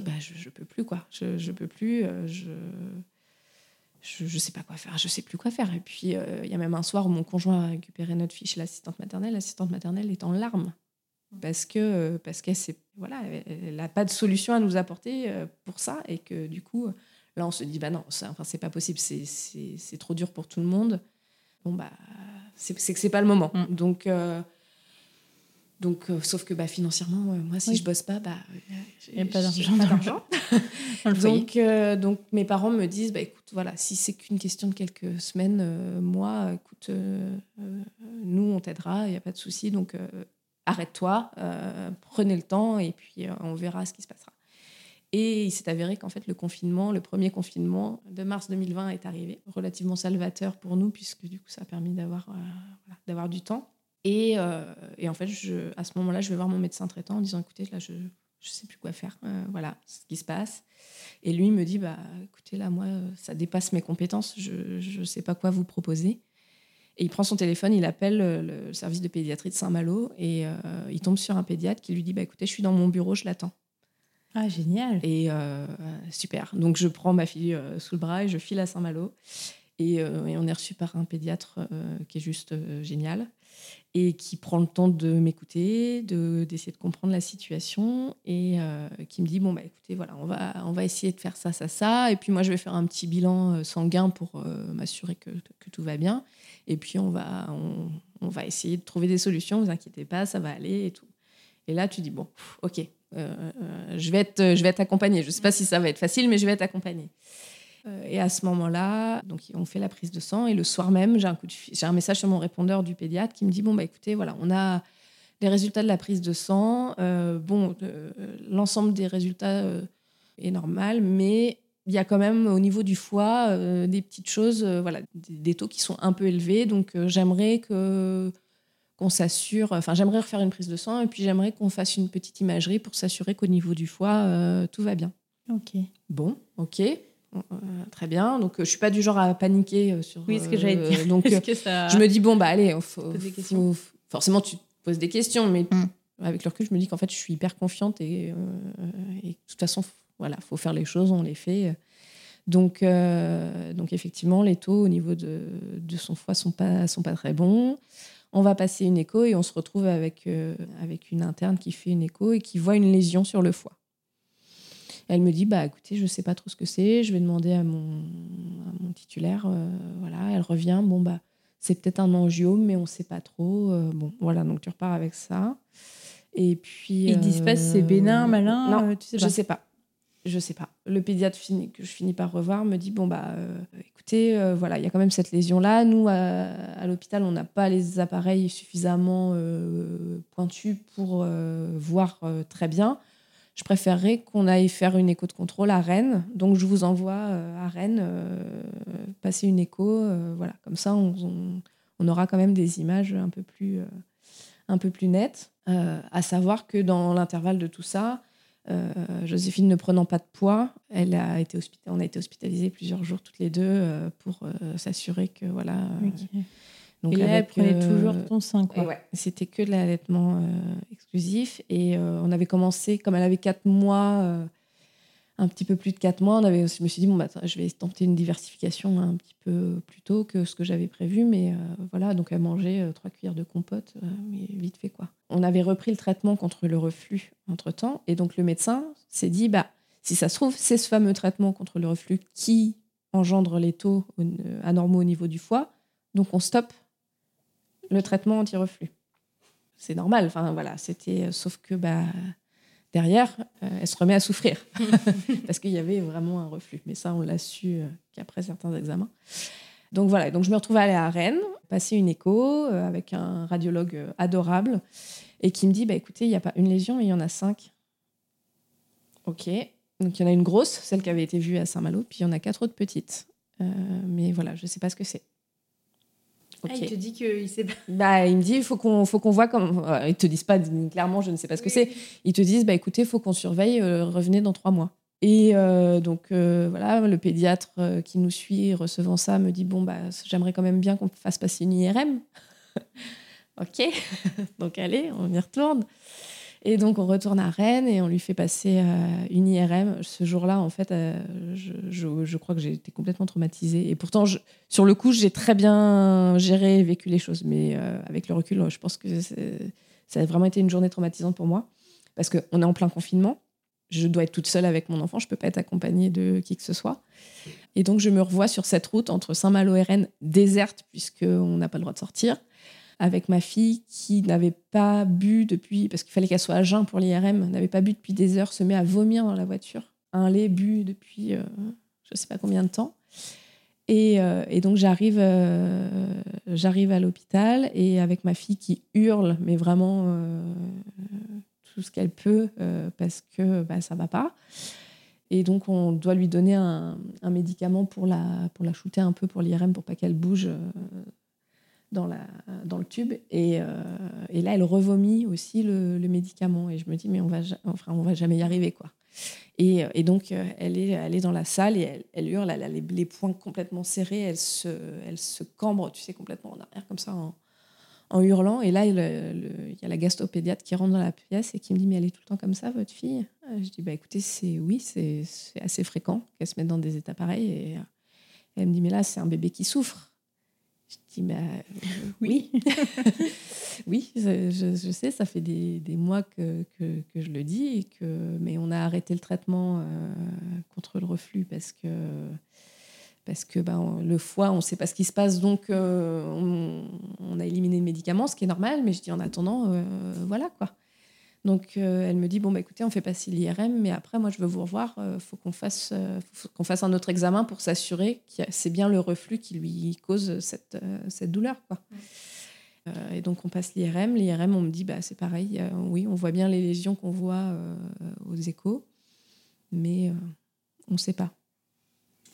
bah, je, je peux plus, quoi. Je, je peux plus. je je ne sais pas quoi faire, je sais plus quoi faire. Et puis, il y a même un soir où mon conjoint a récupéré notre fille chez l'assistante maternelle. L'assistante maternelle est en larmes parce que parce qu'elle voilà, elle n'a pas de solution à nous apporter euh, pour ça et que du coup là on se dit bah non, ça, enfin c'est pas possible, c'est trop dur pour tout le monde. Bon bah c'est que c'est pas le moment. Mm. Donc euh, donc, euh, sauf que bah, financièrement, moi, si je bosse pas, bah, il n'y a pas d'argent. donc, donc, mes parents me disent, bah, écoute, voilà, si c'est qu'une question de quelques semaines, moi, écoute, nous, on t'aidera, il n'y a pas de souci. Donc, arrête-toi, euh, prenez le temps et puis euh, on verra ce qui se passera. Et il s'est avéré qu'en fait, le confinement, le premier confinement de mars 2020 est arrivé, relativement salvateur pour nous, puisque du coup, ça a permis d'avoir euh, du temps. Et, et, en fait, à ce moment-là, je vais voir mon médecin traitant en disant écoutez, là, je je sais plus quoi faire. Voilà ce qui se passe. Et lui me dit, bah, écoutez, là, moi, ça dépasse mes compétences. Je ne sais pas quoi vous proposer. Et il prend son téléphone, il appelle le service de pédiatrie de Saint-Malo et euh, il tombe sur un pédiatre qui lui dit, bah, écoutez, je suis dans mon bureau, je l'attends. Ah, génial. Et euh, super. Donc, je prends ma fille sous le bras et je file à Saint-Malo. Et, et, on est reçu par un pédiatre qui est juste génial et qui prend le temps de m'écouter, de, d'essayer de comprendre la situation et euh, qui me dit bon bah écoutez voilà on va on va essayer de faire ça ça ça. Et puis moi je vais faire un petit bilan euh, sanguin pour euh, m'assurer que, que, tout va bien. Et puis on va on, va essayer de trouver des solutions. Vous inquiétez pas ça va aller et tout. Et là tu dis bon ok je vais être je vais être je sais pas si ça va être facile mais je vais être et à ce moment-là, donc on fait la prise de sang et le soir même, j'ai un, coup j'ai un message sur mon répondeur du pédiatre qui me dit bon bah écoutez voilà, on a les résultats de la prise de sang. Euh, bon, euh, l'ensemble des résultats est normal, mais il y a quand même au niveau du foie des petites choses, voilà, des, taux qui sont un peu élevés. Donc j'aimerais que qu'on s'assure, enfin j'aimerais refaire une prise de sang et puis j'aimerais qu'on fasse une petite imagerie pour s'assurer qu'au niveau du foie tout va bien. Ok. Bon, ok. Euh, très bien. Donc, euh, je suis pas du genre à paniquer euh, sur. Oui, ce que j'allais dire. Donc, je me dis bon bah allez, forcément tu te poses des questions, mais mm. avec le recul, je me dis qu'en fait, je suis hyper confiante et, et, de toute façon, voilà, faut faire les choses, on les fait. Donc, donc effectivement, les taux au niveau de, de, son foie sont pas sont pas très bons. On va passer une écho et on se retrouve avec avec une interne qui fait une écho et qui voit une lésion sur le foie. Elle me dit bah écoutez, je sais pas trop ce que c'est, je vais demander à mon, mon titulaire. Euh, voilà, elle revient. Bon bah c'est peut-être un angiome, mais on sait pas trop. Euh, bon voilà, donc tu repars avec ça. Et puis ils disent pas si c'est bénin, malin. Non, euh, tu sais pas. je sais pas. Je sais pas. Le pédiatre que je finis par revoir me dit bon bah écoutez voilà il y a quand même cette lésion là. Nous à, l'hôpital on n'a pas les appareils suffisamment pointus pour voir très bien je préférerais qu'on aille faire une écho de contrôle à Rennes. Donc, je vous envoie euh, à Rennes euh, passer une écho. Euh, voilà, comme ça, on, aura quand même des images un peu plus, un peu plus nettes. à savoir que dans l'intervalle de tout ça, Joséphine ne prenant pas de poids, elle a été on a été hospitalisés plusieurs jours toutes les deux pour s'assurer que voilà. Donc et là, elle prenait euh, toujours ton sein. Quoi. Ouais, c'était que de l'allaitement euh, exclusif. Et euh, on avait commencé, comme elle avait 4 mois, un petit peu plus de 4 mois, on avait, je me suis dit, bon, bah, je vais tenter une diversification un petit peu plus tôt que ce que j'avais prévu. Mais voilà, donc elle mangeait 3 cuillères de compote, mais vite fait quoi. On avait repris le traitement contre le reflux entre-temps. Et donc le médecin s'est dit, bah, si ça se trouve, c'est ce fameux traitement contre le reflux qui engendre les taux anormaux au niveau du foie. Donc on stoppe le traitement anti-reflux. C'est normal, enfin voilà, c'était euh, sauf que bah derrière, euh, elle se remet à souffrir parce qu'il y avait vraiment un reflux. Mais ça, on l'a su euh, qu'après certains examens. Donc voilà, donc je me retrouve à aller à Rennes, passer une écho avec un radiologue adorable et qui me dit bah écoutez, il n'y a pas une lésion, il y en a cinq. Ok, donc il y en a une grosse, celle qui avait été vue à Saint-Malo, puis il y en a quatre autres petites. mais voilà, je ne sais pas ce que c'est. Ah, il te dit qu'il sait pas. Bah, il me dit il faut qu'on faut qu'on voit comme. Euh, ils te disent pas clairement, je ne sais pas ce que c'est. Ils te disent bah écoutez, il faut qu'on surveille, euh, revenez dans trois mois. Et euh, donc voilà, le pédiatre qui nous suit recevant ça me dit bon bah j'aimerais quand même bien qu'on fasse passer une IRM. ok, donc allez, on y retourne. Et donc, on retourne à Rennes et on lui fait passer euh, une IRM. Ce jour-là, en fait, euh, je, crois que j'ai été complètement traumatisée. Et pourtant, sur le coup, j'ai très bien géré et vécu les choses. Mais euh, avec le recul, je pense que ça a vraiment été une journée traumatisante pour moi. Parce qu'on est en plein confinement. Je dois être toute seule avec mon enfant. Je ne peux pas être accompagnée de qui que ce soit. Et donc, je me revois sur cette route entre Saint-Malo et Rennes, déserte, puisqu'on n'a pas le droit de sortir avec ma fille qui n'avait pas bu depuis, parce qu'il fallait qu'elle soit à jeun pour l'IRM, n'avait pas bu depuis des heures, se met à vomir dans la voiture. Un lait bu depuis euh, je ne sais pas combien de temps. Et, euh, donc j'arrive, euh, j'arrive à l'hôpital et avec ma fille qui hurle, mais vraiment tout ce qu'elle peut parce que bah, ça va pas. Et donc on doit lui donner un, un, médicament pour la, pour la shooter un peu pour l'IRM pour pas qu'elle bouge dans, le tube. Et, et là, elle revomit aussi le, médicament. Et je me dis, mais on va, on va jamais y arriver, quoi. Et, et donc, elle est, elle est dans la salle et elle, hurle, elle a les, poings complètement serrés, elle se, elle se cambre, tu sais, complètement en arrière, comme ça, en, en hurlant. Et là, il, y a la gastropédiatre qui rentre dans la pièce et qui me dit Mais elle est tout le temps comme ça, votre fille? Je dis Bah écoutez, c'est oui, c'est assez fréquent qu'elle se mette dans des états pareils. Et elle me dit Mais là, c'est un bébé qui souffre. Je dis Bah oui. oui, je, sais, ça fait des, des mois que, que, que, je le dis, et que, mais on a arrêté le traitement euh, contre le reflux parce que parce que ben, le foie, on ne sait pas ce qui se passe, donc euh, on, a éliminé le médicament, ce qui est normal, mais je dis en attendant, euh, voilà quoi. Donc euh, elle me dit, bon, bah, écoutez, on fait passer l'IRM, mais après, moi, je veux vous revoir, il faut qu'on fasse, qu'on fasse un autre examen pour s'assurer que c'est bien le reflux qui lui cause cette, douleur. Et donc on passe l'IRM, l'IRM, on me dit, bah, c'est pareil, oui, on voit bien les lésions qu'on voit aux échos, mais on ne sait pas.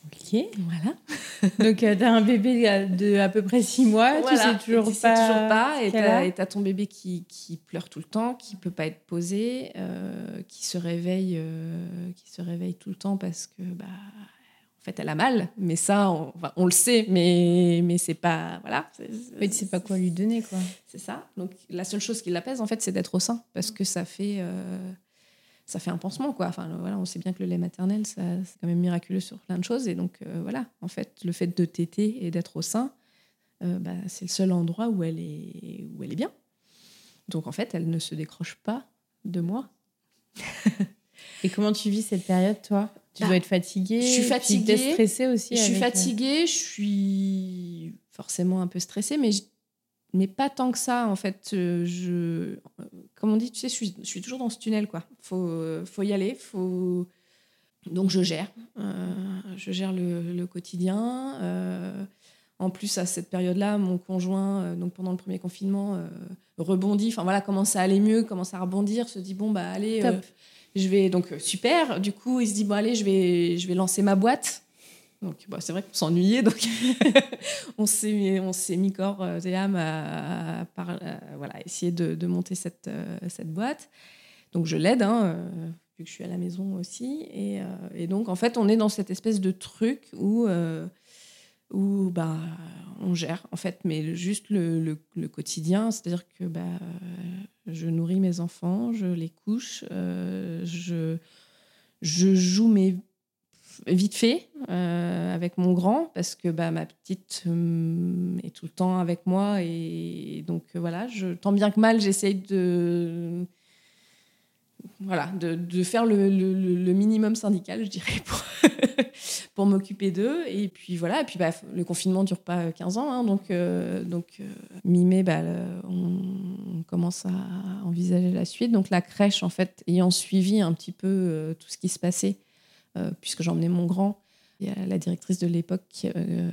Ok. Voilà. Donc, euh, tu as un bébé de à peu près six mois, tu sais toujours tu pas. Sais toujours pas. Et tu as, ton bébé qui, qui, pleure tout le temps, qui peut pas être posé, euh, qui, se réveille, euh, qui se réveille tout le temps parce que, bah, en fait, elle a mal. Mais ça, on, on le sait, mais, mais c'est pas. Voilà. Mais tu sais pas quoi lui donner, quoi. C'est ça. Donc, la seule chose qui l'apaise, en fait, c'est d'être au sein parce que ça fait ça fait un pansement, quoi. Enfin, voilà, on sait bien que le lait maternel, c'est quand même miraculeux sur plein de choses. Et donc, euh, voilà, en fait, le fait de téter et d'être au sein, euh, bah, c'est le seul endroit où elle, est, où elle est bien. Donc, en fait, elle ne se décroche pas de moi. et comment tu vis cette période, toi? Tu dois bah, être fatiguée Je suis fatiguée. Tu es stressée aussi Je suis euh, fatiguée, je suis forcément un peu stressée, mais mais pas tant que ça en fait. Je comme on dit tu sais je suis, toujours dans ce tunnel quoi. Faut faut y aller faut donc je gère. Euh, je gère le, quotidien. Euh, en plus à cette période là mon conjoint euh, donc pendant le premier confinement rebondit. Enfin voilà commence à aller mieux commence à rebondir se dit bon bah allez je vais donc super. Du coup il se dit bon allez je vais je vais lancer ma boîte donc, bah, c'est vrai qu'on s'ennuyait, donc on s'est mis corps euh, et âme à, voilà, essayer de, monter cette, euh, cette boîte. Donc, je l'aide, hein, euh, vu que je suis à la maison aussi. Et, et, donc, en fait, on est dans cette espèce de truc où, où bah, on gère, en fait, mais juste le quotidien. C'est-à-dire que bah, je nourris mes enfants, je les couche, je, je joue mes vite fait euh, avec mon grand parce que bah, ma petite euh, est tout le temps avec moi et donc euh, voilà, tant bien que mal, j'essaye de voilà, de, faire le, minimum syndical, je dirais, pour, pour m'occuper d'eux. Et puis voilà, et puis bah, le confinement ne dure pas 15 ans, hein, donc, donc mi-mai, bah, on, commence à envisager la suite. Donc la crèche, en fait, ayant suivi un petit peu tout ce qui se passait, euh, puisque j'emmenais mon grand. Il y a la directrice de l'époque, euh,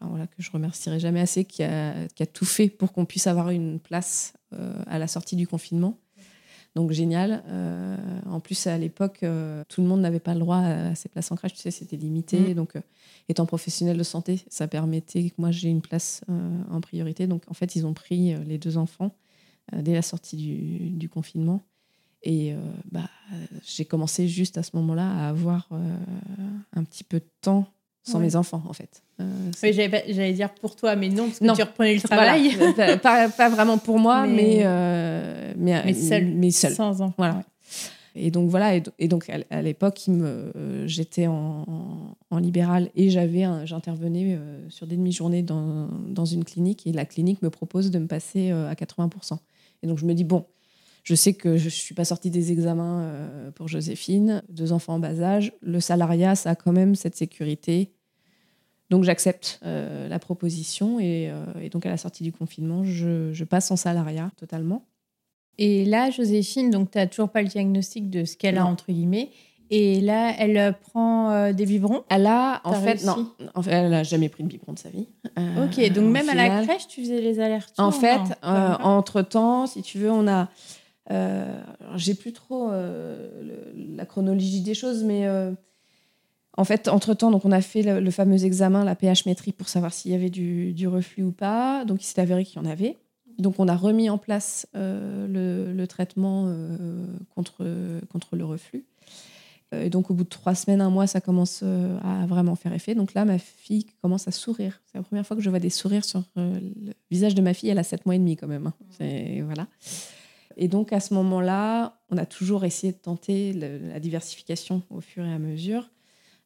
enfin, voilà, que je remercierai jamais assez, qui a, qui a tout fait pour qu'on puisse avoir une place euh, à la sortie du confinement. Donc génial. en plus, à l'époque, tout le monde n'avait pas le droit à ces places en crèche. Tu sais, c'était limité. Mmh. Donc, étant professionnel de santé, ça permettait que moi j'ai une place en priorité. Donc, en fait, ils ont pris les deux enfants dès la sortie du, du confinement. Et euh, bah, j'ai commencé juste à ce moment-là à avoir euh, un petit peu de temps sans mes enfants, en fait. Euh, oui, j'allais dire pour toi, mais non, parce que tu reprenais le travail. pas, pas, vraiment pour moi, mais, mais, mais, seul. Mais seul. Sans enfants. Voilà. Et donc voilà, et, donc à, l'époque, j'étais en, en, libéral et j'avais, j'intervenais sur des demi-journées dans, dans, une clinique et la clinique me propose de me passer à 80%. Et donc je me dis bon, je sais que je ne suis pas sortie des examens euh, pour Joséphine, deux enfants en bas âge. Le salariat, ça a quand même cette sécurité. Donc j'accepte euh, la proposition euh, et, donc à la sortie du confinement, je, passe en salariat totalement. Et là, Joséphine, donc tu n'as toujours pas le diagnostic de ce qu'elle a entre guillemets. Et là, elle prend des biberons? Elle a, en fait, non, en fait, elle n'a jamais pris de biberon de sa vie. ok, donc même à la crèche, tu faisais les alertes En fait, entre-temps, si tu veux, on a euh, j'ai plus trop euh, la chronologie des choses, mais euh, En fait, entre-temps, on a fait le, fameux examen, la pH métrie, pour savoir s'il y avait du, reflux ou pas. Donc, il s'est avéré qu'il y en avait. Donc, on a remis en place euh, le, traitement contre, contre le reflux. Et donc, au bout de trois semaines, un mois, ça commence à vraiment faire effet. Donc là, ma fille commence à sourire. C'est la première fois que je vois des sourires sur le visage de ma fille. Elle a sept mois et demi quand même. Hein. Voilà. Et donc, à ce moment-là, on a toujours essayé de tenter la diversification au fur et à mesure.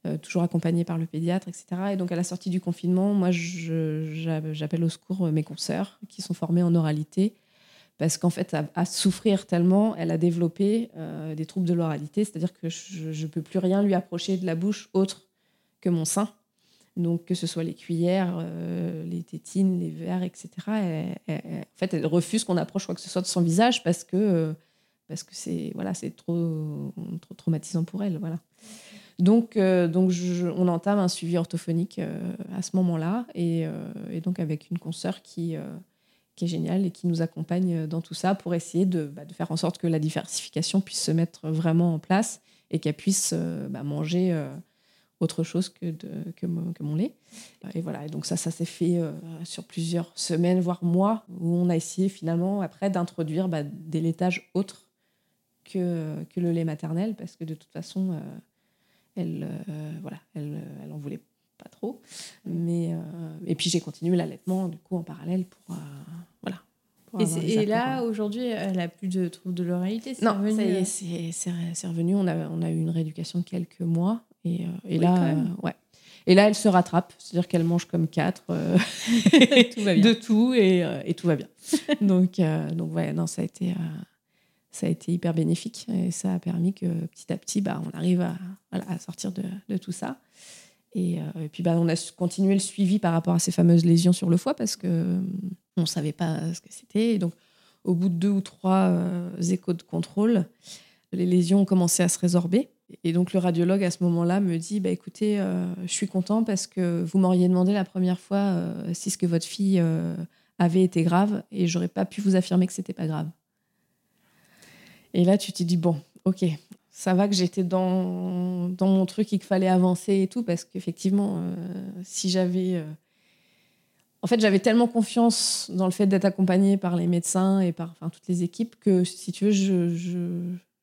Euh, toujours accompagnée par le pédiatre, etc. Et donc, à la sortie du confinement, moi, j'appelle au secours mes consoeurs qui sont formés en oralité parce qu'en fait, à, souffrir tellement, elle a développé euh, des troubles de l'oralité, c'est-à-dire que je ne peux plus rien lui approcher de la bouche autre que mon sein. Donc, que ce soit les cuillères, euh, les tétines, les verres, etc. en fait, elle refuse qu'on approche quoi que ce soit de son visage parce que parce que c'est voilà, c'est trop, trop traumatisant pour elle. Voilà. Donc, euh, donc on entame un suivi orthophonique euh, à ce moment-là, et, euh, donc avec une consoeur qui, qui est géniale et qui nous accompagne dans tout ça pour essayer de, bah, de, faire en sorte que la diversification puisse se mettre vraiment en place et qu'elle puisse bah, manger autre chose que, de, que, mon, que, mon, lait. Et voilà, et donc ça, ça s'est fait sur plusieurs semaines, voire mois, où on a essayé finalement après d'introduire bah, des laitages autres que, que, le lait maternel, parce que de toute façon elle, euh, voilà, elle, elle en voulait pas trop. Mais, euh, et puis j'ai continué l'allaitement du coup en parallèle pour, euh, voilà. et, là, aujourd'hui, elle a plus de troubles de l'oralité Non, revenu, ça y est, c'est revenu. On a, on a eu une rééducation de quelques mois. Et, et là, ouais. Et là, elle se rattrape, c'est-à-dire qu'elle mange comme quatre de tout et, et, tout va bien. donc, donc ouais, non, ça a été, ça a été hyper bénéfique et ça a permis que petit à petit, bah, on arrive à, à sortir de, de, tout ça. Et, euh, puis, bah, on a continué le suivi par rapport à ces fameuses lésions sur le foie parce qu'on euh, ne savait pas ce que c'était. Donc, au bout de deux ou trois euh, échos de contrôle, les lésions ont commencé à se résorber. Et donc, le radiologue, à ce moment-là, me dit bah, écoutez, je suis content parce que vous m'auriez demandé la première fois si ce que votre fille avait été grave et j'aurais pas pu vous affirmer que c'était pas grave. Et là, tu te dis, bon, ok, ça va que j'étais dans, dans mon truc et qu'il fallait avancer et tout, parce qu'effectivement, euh, si j'avais... Euh, en fait, j'avais tellement confiance dans le fait d'être accompagnée par les médecins et par enfin, toutes les équipes que, si tu veux, je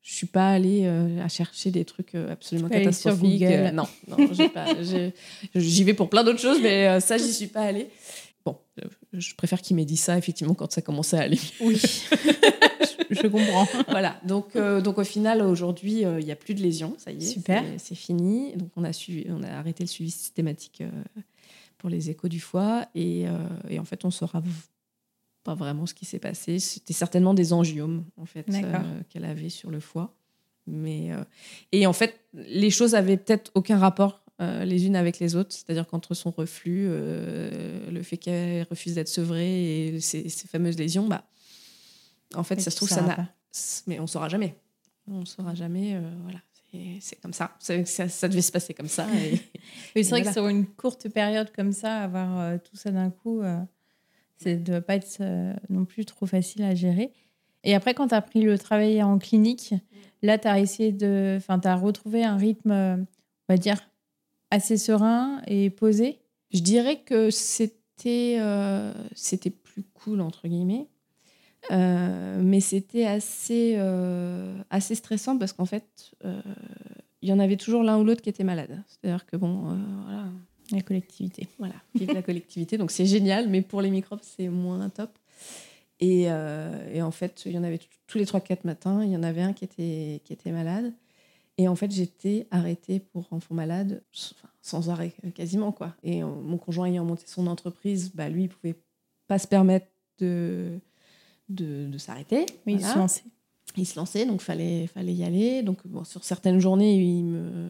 je suis pas allée euh, à chercher des trucs absolument catastrophiques. non, non j'y vais pour plein d'autres choses, mais ça, j'y suis pas allée. Bon, je préfère qu'il m'ait dit ça, effectivement, quand ça commençait à aller. Oui. je comprends. voilà. Donc, euh, donc au final, aujourd'hui, euh, il n'y a plus de lésions. Ça y est. Super. C'est fini. Donc, on a, suivi, on a arrêté le suivi systématique euh, pour les échos du foie. Et, et en fait, on saura pas vraiment ce qui s'est passé. C'était certainement des angiomes, en fait, qu'elle avait sur le foie. Mais, et en fait, les choses avaient peut-être aucun rapport les unes avec les autres, c'est-à-dire qu'entre son reflux, le fait qu'elle refuse d'être sevrée et ces, ces, fameuses lésions, bah, en fait, ça se trouve, ça n'a. Mais on saura jamais. On saura jamais. Euh, voilà. C'est comme ça. ça. devait se passer comme ça. Et, c'est vrai que sur une courte période comme ça, avoir euh, tout ça d'un coup, euh, ça ne doit pas être non plus trop facile à gérer. Et après, quand tu as pris le travail en clinique, là, tu as essayé de. Enfin, tu as retrouvé un rythme, on va dire, assez serein et posé. Je dirais que c'était c'était plus cool, entre guillemets. Euh, mais c'était assez, euh, assez stressant parce qu'en fait, euh, il y en avait toujours l'un ou l'autre qui était malade. C'est-à-dire que, bon, voilà. La collectivité. Voilà, vive la collectivité. Donc c'est génial, mais pour les microbes, c'est moins top. Et, et, en fait, il y en avait tous les 3-4 matins, il y en avait un qui était, qui était malade. Et en fait, j'étais arrêtée pour enfants malades, sans arrêt quasiment. quoi. Et mon conjoint ayant monté son entreprise, bah, lui, il pouvait pas se permettre de, de, s'arrêter. il se lançait. Il se lançait, donc fallait fallait y aller. Donc bon, sur certaines journées, il me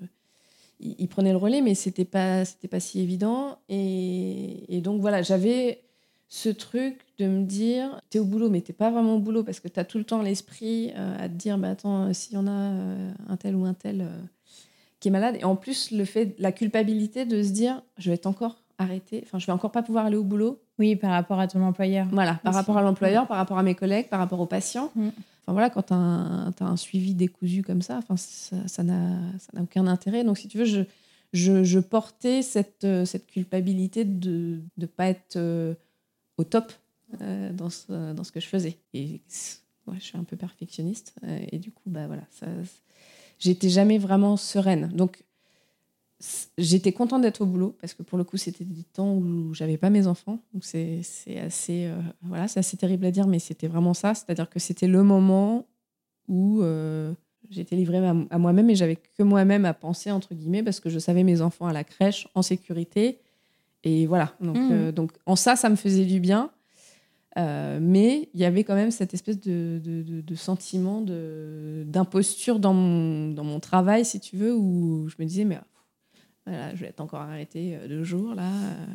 il, prenait le relais, mais c'était pas c'était pas si évident. Et, et donc voilà, j'avais ce truc de me dire, tu es au boulot, mais t'es pas vraiment au boulot parce que tu as tout le temps l'esprit euh, à te dire, bah attends, s'il y en a euh, un tel ou un tel euh, qui est malade, et en plus le fait, la culpabilité de se dire, je vais être encore arrêter, enfin je vais encore pas pouvoir aller au boulot oui, par rapport à ton employeur. Voilà, par rapport à l'employeur, par rapport à mes collègues, par rapport aux patients. Mm. Voilà, quand tu as, un suivi décousu comme ça, enfin, ça n'a aucun intérêt. Donc si tu veux, je, je, portais cette, cette culpabilité de ne pas être au top dans, ce, dans ce que je faisais. Et je suis un peu perfectionniste. et du coup, bah, voilà, j'étais jamais vraiment sereine. Donc, j'étais contente d'être au boulot parce que pour le coup, c'était des temps où j'avais pas mes enfants. Donc, c'est assez, euh, voilà, c'est assez terrible à dire, mais c'était vraiment ça. C'est-à-dire que c'était le moment où euh, j'étais livrée à, moi-même et j'avais que moi-même à penser, entre guillemets, parce que je savais mes enfants à la crèche, en sécurité. Et voilà. Donc, mmh. euh, donc en ça, ça me faisait du bien. Mais il y avait quand même cette espèce de, de, de, sentiment d'imposture dans mon, dans mon travail, si tu veux, où je me disais, mais voilà, je vais être encore arrêtée euh, deux jours, là. Euh,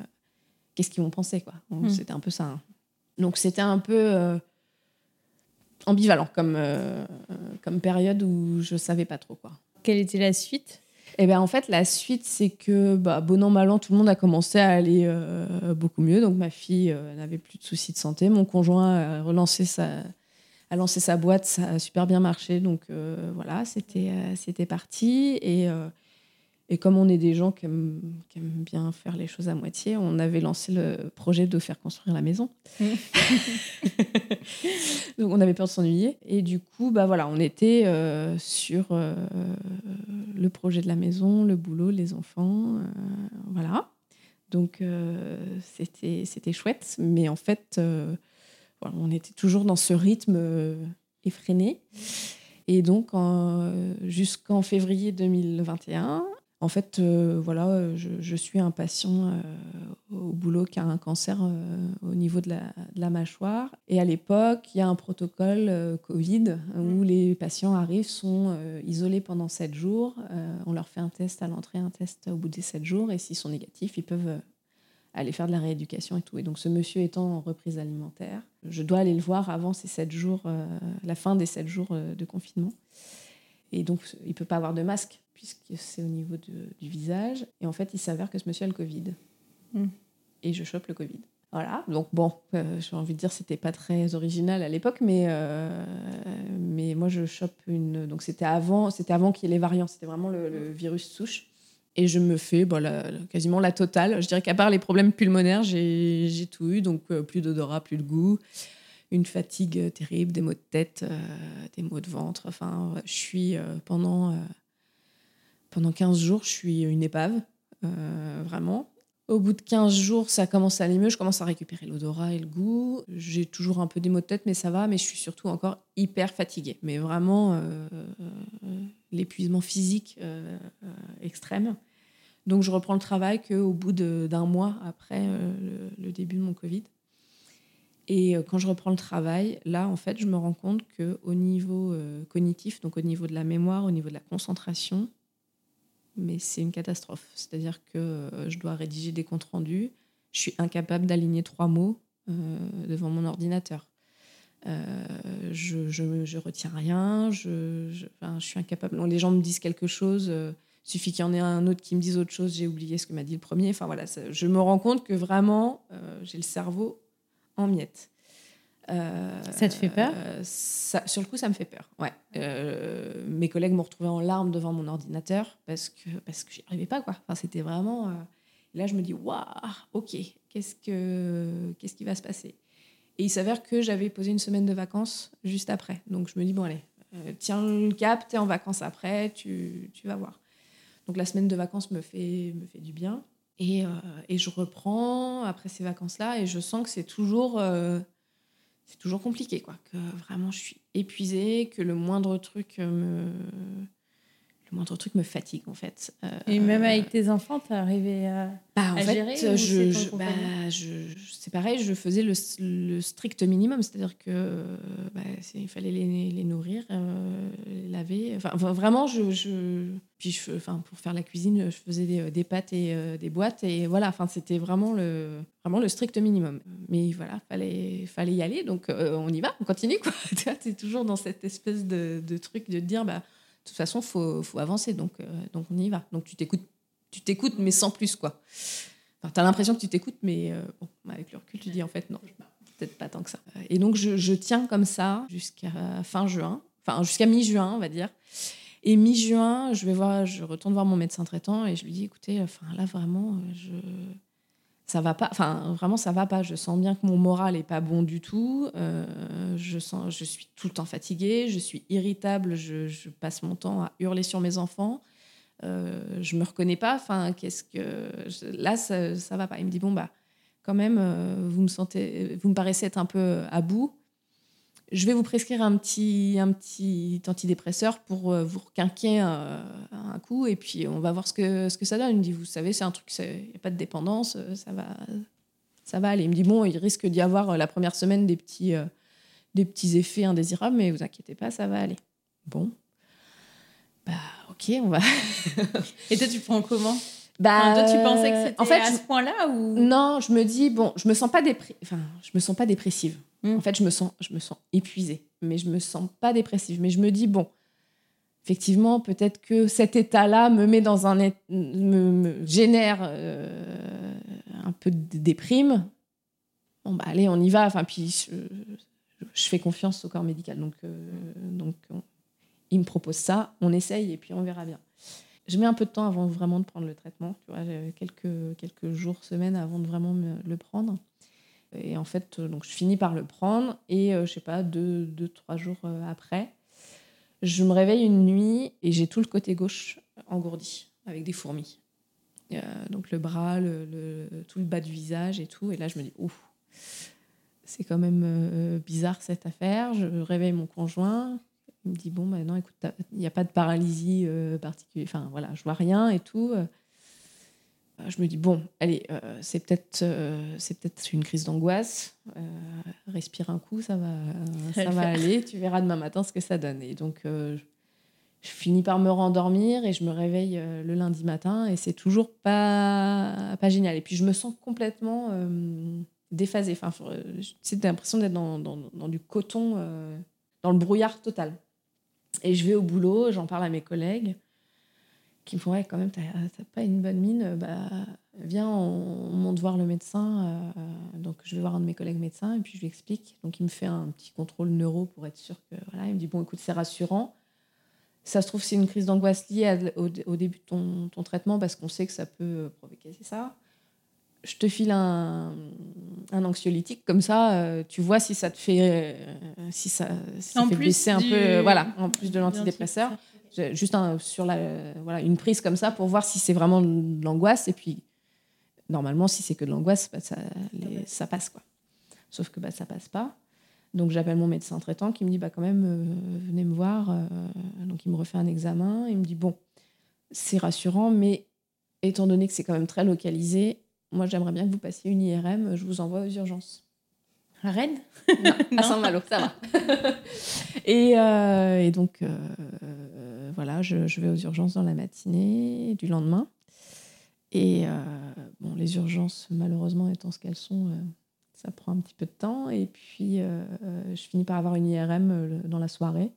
qu'est-ce qu'ils vont penser, quoi hmm. C'était un peu ça. Hein. Donc c'était un peu ambivalent comme, comme période où je savais pas trop, quoi. Quelle était la suite? Et eh bien en fait, la suite, c'est que bah, bon an, mal an, tout le monde a commencé à aller euh, beaucoup mieux. Donc ma fille euh, n'avait plus de soucis de santé. Mon conjoint a relancé sa, a lancé sa boîte, ça a super bien marché. Donc euh, voilà, c'était c'était parti. Et et comme on est des gens qui aiment, bien faire les choses à moitié, on avait lancé le projet de faire construire la maison. Donc on avait peur de s'ennuyer. Et du coup, bah voilà, on était euh, sur euh, le projet de la maison, le boulot, les enfants. Euh, voilà. Donc c'était, c'était chouette. Mais en fait, on était toujours dans ce rythme effréné. Et donc, jusqu'en février 2021, en fait, euh, voilà, je, suis un patient euh, au boulot qui a un cancer euh, au niveau de la, mâchoire. Et à l'époque, il y a un protocole Covid où mm. les patients arrivent, sont isolés pendant 7 jours. on leur fait un test à l'entrée, un test au bout des 7 jours. Et s'ils sont négatifs, ils peuvent aller faire de la rééducation et tout. Et donc, ce monsieur étant en reprise alimentaire, je dois aller le voir avant ces 7 jours, la fin des 7 jours de confinement. Et donc, il ne peut pas avoir de masque puisque c'est au niveau du visage. Et en fait, il s'avère que ce monsieur a le Covid. Hmm. Et je chope le Covid. Voilà, donc bon, euh, j'ai envie de dire c'était pas très original à l'époque, mais, euh, mais moi je chope une. Donc c'était avant, c'était avant qu'il y ait les variants, c'était vraiment le, virus souche. Et je me fais bon, quasiment la totale. Je dirais qu'à part les problèmes pulmonaires, j'ai tout eu, donc euh, plus d'odorat, plus de goût, une fatigue terrible, des maux de tête, des maux de ventre. Enfin, je suis pendant pendant 15 jours, je suis une épave, euh, vraiment. Au bout de 15 jours, ça commence à aller mieux. Je commence à récupérer l'odorat et le goût. J'ai toujours un peu des maux de tête, mais ça va. Mais je suis surtout encore hyper fatiguée. Mais vraiment, euh, l'épuisement physique euh, extrême. Donc, je reprends le travail qu'au bout d'un mois après le, début de mon Covid. Et quand je reprends le travail, là, en fait, je me rends compte qu'au niveau cognitif, donc au niveau de la mémoire, au niveau de la concentration, mais c'est une catastrophe. C'est-à-dire que euh, je dois rédiger des comptes rendus, je suis incapable d'aligner trois mots euh, devant mon ordinateur. Euh, je, je, retiens rien, je, je, suis incapable. les gens me disent quelque chose, il suffit qu'il y en ait un autre qui me dise autre chose, j'ai oublié ce que m'a dit le premier. Enfin voilà, je me rends compte que vraiment, j'ai le cerveau en miettes. Euh, ça te fait peur? ça, Sur le coup, ça me fait peur. Ouais. Euh, mes collègues m'ont retrouvé en larmes devant mon ordinateur parce que parce que j'y arrivais pas quoi. Enfin, c'était vraiment. Euh, là, je me dis waouh, ok, qu'est-ce que qu'est-ce qui va se passer? Et il s'avère que j'avais posé une semaine de vacances juste après. Donc je me dis bon allez, tiens le cap, t'es en vacances après, tu, tu vas voir. Donc la semaine de vacances me fait me fait du bien. Et, et je reprends après ces vacances-là et je sens que c'est toujours c'est toujours compliqué, quoi. Que vraiment, je suis épuisée, que le moindre truc me, le moindre truc me fatigue en fait. Euh, et même avec tes enfants, tu arrivé à, bah, en fait, gérer je, bah, je, c'est pareil, je faisais le, strict minimum, c'est-à-dire que bah, il fallait les, les nourrir, euh, les laver. Enfin, vraiment, je, puis enfin, pour faire la cuisine, je faisais des, des pâtes et euh, des boîtes et voilà. Enfin, c'était vraiment le vraiment le strict minimum. Mais voilà, fallait fallait y aller, donc on y va, on continue quoi. tu es toujours dans cette espèce de, de truc de dire bah de toute façon, faut, faut avancer. Donc, euh, donc on y va. Donc tu t'écoutes, tu t'écoutes, mais sans plus quoi. Enfin, tu as l'impression que tu t'écoutes, mais euh, avec le recul, tu dis en fait non, peut-être pas tant que ça. Et donc je, je tiens comme ça jusqu'à fin juin, enfin jusqu'à mi-juin, on va dire. Et mi-juin, je vais voir, je retourne voir mon médecin traitant et je lui dis, écoutez, enfin là vraiment, je ça va pas. Enfin, vraiment, ça va pas. Je sens bien que mon moral est pas bon du tout. Euh, je sens, je suis tout le temps fatiguée. Je suis irritable. Je, passe mon temps à hurler sur mes enfants. Euh, je me reconnais pas. Enfin, qu'est-ce que là, ça, ça va pas. Il me dit bon bah, quand même, euh, vous me sentez, vous me paraissez être un peu à bout je vais vous prescrire un petit, un petit antidépresseur pour euh, vous requinquer un, un, coup et puis on va voir ce que, ce que ça donne. Il me dit, vous savez, c'est un truc, il n'y a pas de dépendance, euh, ça va, ça va aller. Il me dit, bon, il risque d'y avoir euh, la première semaine des petits, des petits effets indésirables, mais vous inquiétez pas, ça va aller. Bon. Bah, ok, on va. et toi, tu prends comment? Bah, toi, tu pensais que c'était en fait, à ce point-là ou? Non, je me dis bon, je me sens pas dépri... enfin, je me sens pas dépressive. En fait, je me sens, je me sens épuisée, mais je me sens pas dépressive. Mais je me dis bon, effectivement, peut-être que cet état-là me met dans un, me, génère euh, un peu de déprime. Bon bah allez, on y va. Enfin puis je, fais confiance au corps médical, donc euh, donc il me propose ça, on essaye et puis on verra bien. Je mets un peu de temps avant vraiment de prendre le traitement, tu vois, quelques quelques jours, semaines avant de vraiment me, le prendre. Et en fait, euh, donc je finis par le prendre et euh, je sais pas, deux, deux trois jours euh, après, je me réveille une nuit et j'ai tout le côté gauche engourdi avec des fourmis. donc le bras, le, tout le bas du visage et tout. Et là, je me dis, ouf, c'est quand même bizarre cette affaire. Je réveille mon conjoint. Il me dit, bon, maintenant, écoute, il n'y a pas de paralysie particulière. Enfin, voilà, je vois rien et tout. Euh, je me dis bon, allez, euh, c'est peut-être euh, c'est peut-être une crise d'angoisse. respire un coup, ça va ça va aller. Tu verras demain matin ce que ça donne. Et donc je finis par me rendormir et je me réveille le lundi matin et c'est toujours pas pas génial. Et puis je me sens complètement déphasée. Enfin, j'ai l'impression d'être dans, dans, dans, du coton, dans le brouillard total. Et je vais au boulot, j'en parle à mes collègues qui me font ouais, quand même, t'as pas une bonne mine, bah, viens, on, monte voir le médecin. Euh, donc, je vais voir un de mes collègues médecins et puis je lui explique. Donc, il me fait un petit contrôle neuro pour être sûr que. Voilà, il me dit bon, écoute, c'est rassurant. Ça se trouve, c'est une crise d'angoisse liée au, début de ton, ton traitement parce qu'on sait que ça peut provoquer ça. Je te file un, un anxiolytique, comme ça, euh, tu vois si ça te fait, euh, si ça, ça fait baisser un peu, voilà, en plus de l'antidépresseur juste sur la, voilà, une prise comme ça pour voir si c'est vraiment de l'angoisse. Et puis, normalement, si c'est que de l'angoisse, bah, ça, ça passe. Quoi. Sauf que bah, ça passe pas. Donc, j'appelle mon médecin traitant qui me dit bah, quand même, euh, venez me voir. Euh, donc, il me refait un examen. Il me dit bon, c'est rassurant, mais étant donné que c'est quand même très localisé, moi, j'aimerais bien que vous passiez une IRM. Je vous envoie aux urgences. À Rennes? À Saint-Malo, ça va. et, euh, et, donc, voilà, je, vais aux urgences dans la matinée du lendemain. Et euh, bon, les urgences, malheureusement, étant ce qu'elles sont, euh, ça prend un petit peu de temps. Et puis, euh, je finis par avoir une IRM dans la soirée.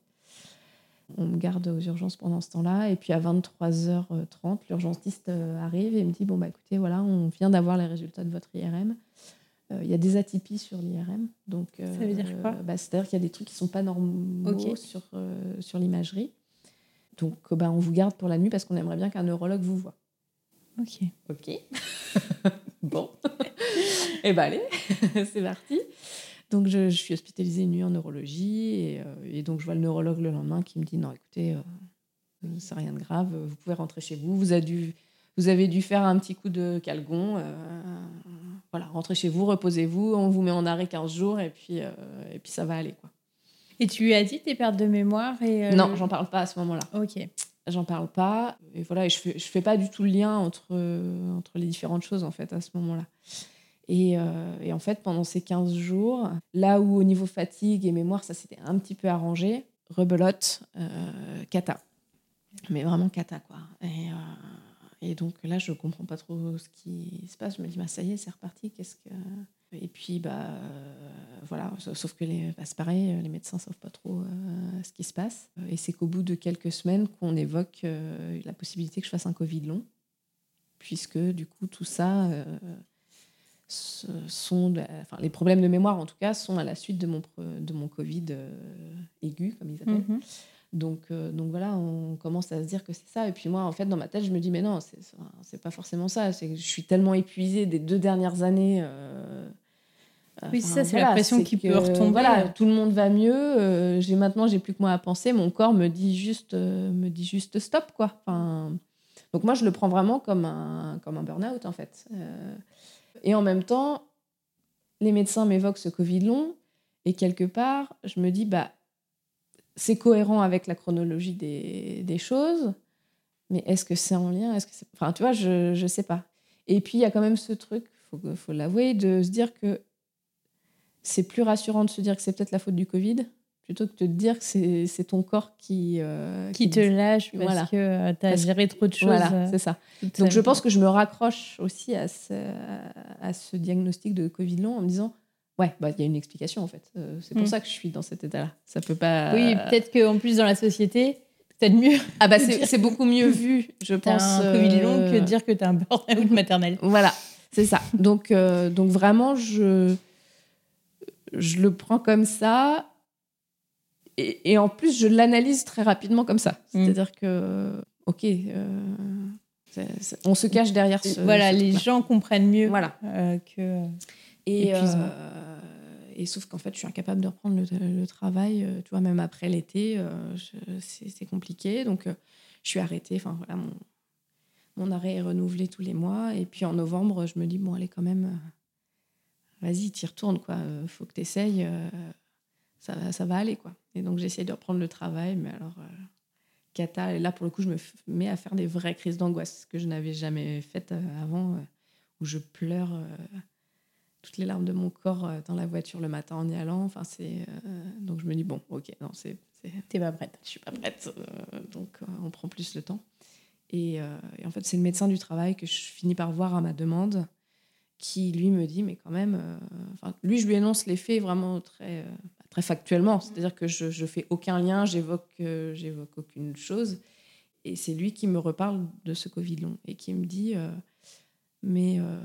On me garde aux urgences pendant ce temps-là. Et puis, à 23h30, l'urgentiste arrive et me dit Bon, bah écoutez, voilà, on vient d'avoir les résultats de votre IRM. Il y a des atypies sur l'IRM. Donc, ça veut dire quoi? bah, C'est-à-dire qu'il y a des trucs qui ne sont pas normaux sur, sur l'imagerie. Donc, bah, on vous garde pour la nuit parce qu'on aimerait bien qu'un neurologue vous voit. Ok. Ok. bon. et eh ben allez, c'est parti. Donc, je, suis hospitalisée une nuit en neurologie euh, et, donc je vois le neurologue le lendemain qui me dit non, écoutez, euh, c'est rien de grave, vous pouvez rentrer chez vous. Vous avez dû, vous avez dû faire un petit coup de calgon. Euh, voilà, rentrez chez vous, reposez-vous, on vous met en arrêt 15 jours et puis, et puis ça va aller. quoi. Et tu lui as dit tes pertes de mémoire et euh, Non, j'en parle pas à ce moment-là. Ok. J'en parle pas. Et voilà, et je fais, je fais pas du tout le lien entre, entre les différentes choses, en fait, à ce moment-là. Et, euh, et, en fait, pendant ces 15 jours, là où au niveau fatigue et mémoire, ça s'était un petit peu arrangé, rebelote, euh, cata. Mais vraiment cata, quoi. Et, et, donc là, je comprends pas trop ce qui se passe. Je me dis, bah, ça y est, c'est reparti. Qu'est-ce que. Et puis, bah, euh, voilà, sauf que les, bah, c'est pareil, les médecins ne savent pas trop euh, ce qui se passe. Et c'est qu'au bout de quelques semaines qu'on évoque euh, la possibilité que je fasse un Covid long, puisque du coup, tout ça, sont, enfin, les problèmes de mémoire en tout cas, sont à la suite de mon, de mon Covid aigu, comme ils appellent. Donc, donc voilà, on commence à se dire que c'est ça. Et puis moi, en fait, dans ma tête, je me dis, mais non, c'est pas forcément ça. C'est que je suis tellement épuisée des deux dernières années. oui, c'est ça, c'est la pression qui peut retomber. Voilà, tout le monde va mieux. j'ai maintenant, j'ai plus que moi à penser. Mon corps me dit juste, me dit juste stop, quoi. Enfin, donc moi, je le prends vraiment comme un, comme un burn-out, en fait. et en même temps, les médecins m'évoquent ce Covid long. Et quelque part, je me dis, bah, c'est cohérent avec la chronologie des, des choses, mais est-ce que c'est en lien est-ce que Enfin, tu vois, je ne sais pas. Et puis, il y a quand même ce truc, il faut, faut l'avouer, de se dire que c'est plus rassurant de se dire que c'est peut-être la faute du Covid plutôt que de te dire que c'est ton corps qui, euh, qui, te lâche parce que euh, tu as géré trop de choses. Voilà, euh, c'est ça. Donc je pense que je me raccroche aussi à ce, à ce diagnostic de Covid long en me disant Ouais, bah, il y a une explication en fait. c'est pour mm. ça que je suis dans cet état-là. Ça peut pas. Oui, peut-être qu'en plus dans la société, peut-être mieux. Ah bah c'est beaucoup mieux vu, je pense. un Covid long que de dire que tu as un burn-out maternel. Voilà, c'est ça. Donc, donc vraiment, je, je le prends comme ça et, en plus, je l'analyse très rapidement comme ça. Mm. C'est-à-dire que, ok, euh, on se cache derrière ce. Voilà, les gens comprennent mieux voilà. Euh, que. Et, euh, et sauf qu'en fait, je suis incapable de reprendre le, travail, tu vois, même après l'été, c'est compliqué. Donc, je suis arrêtée. Enfin, voilà, mon, mon arrêt est renouvelé tous les mois. Et puis en novembre, je me dis, bon, allez, quand même, vas-y, t'y retournes, quoi. Faut que tu essayes ça, ça va aller, quoi. Et donc, j'essaie de reprendre le travail, mais alors, euh, cata. Et là, pour le coup, je me mets à faire des vraies crises d'angoisse que je n'avais jamais faites euh, avant, euh, où je pleure toutes les larmes de mon corps dans la voiture le matin en y allant. Enfin, c'est donc je me dis bon, ok, non, c'est t'es pas prête. Je suis pas prête, donc on prend plus le temps. Et, et en fait, c'est le médecin du travail que je finis par voir à ma demande, qui lui me dit mais quand même, enfin, lui je lui énonce les faits vraiment très très factuellement. C'est-à-dire que je ne fais aucun lien, j'évoque euh, j'évoque aucune chose. Et c'est lui qui me reparle de ce Covid long et qui me dit euh, Mais euh,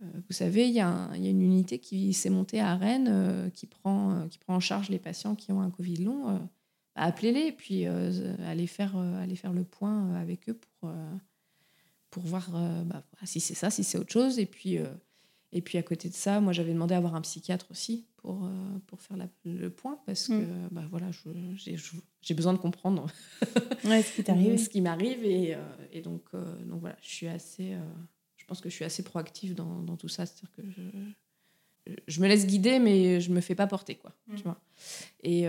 vous savez, il y, y, a une unité qui s'est montée à Rennes qui, prend, qui prend en charge les patients qui ont un Covid long. Bah, appelez-les et puis allez, faire, allez faire le point avec eux pour, pour voir bah, si c'est ça, si c'est autre chose. Et puis. Et puis à côté de ça, moi j'avais demandé à avoir un psychiatre aussi pour, euh, pour faire le point parce mm. que bah, voilà, j'ai besoin de comprendre ce qui m'arrive. Et, euh, et donc, euh, donc voilà, je suis assez, pense que je suis assez proactive dans, dans tout ça. C'est-à-dire que je, je, me laisse guider, mais je me fais pas porter. Quoi, mm. tu vois et,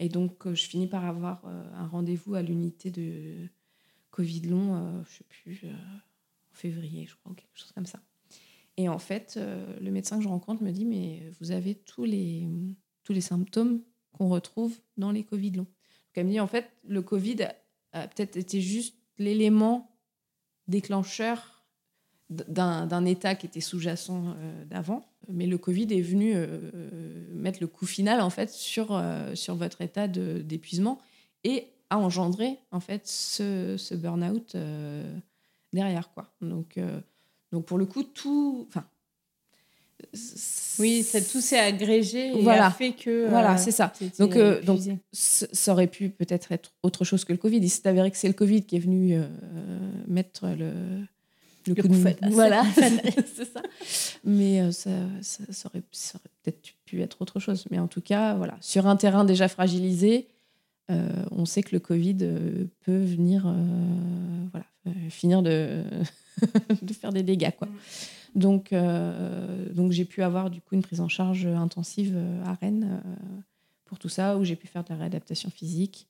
et donc je finis par avoir un rendez-vous à l'unité de Covid long, je sais plus, en février, je crois, ou quelque chose comme ça. Et en fait, euh, le médecin que je rencontre me dit Mais vous avez tous les, tous les symptômes qu'on retrouve dans les Covid longs. Donc elle me dit En fait, le Covid a, peut-être été juste l'élément déclencheur d'un état qui était sous-jacent euh, d'avant. Mais le Covid est venu euh, mettre le coup final en fait sur, sur votre état d'épuisement et a engendré en fait ce, ce burn-out derrière quoi. Donc donc pour le coup, tout. Oui, ça, tout s'est agrégé et voilà. a fait que. Voilà, euh, c'est ça. Donc, euh, donc, ça aurait pu peut-être être autre chose que le Covid. Il s'est avéré que c'est le Covid qui est venu euh, mettre le, le, coup, de fête. Voilà, c'est ça. Mais ça, ça, aurait, ça aurait peut-être pu être autre chose. Mais en tout cas, voilà, sur un terrain déjà fragilisé, on sait que le Covid peut venir voilà, finir de. de faire des dégâts. Quoi. Donc, euh, donc j'ai pu avoir du coup une prise en charge intensive euh, à Rennes euh, pour tout ça, où j'ai pu faire de la réadaptation physique,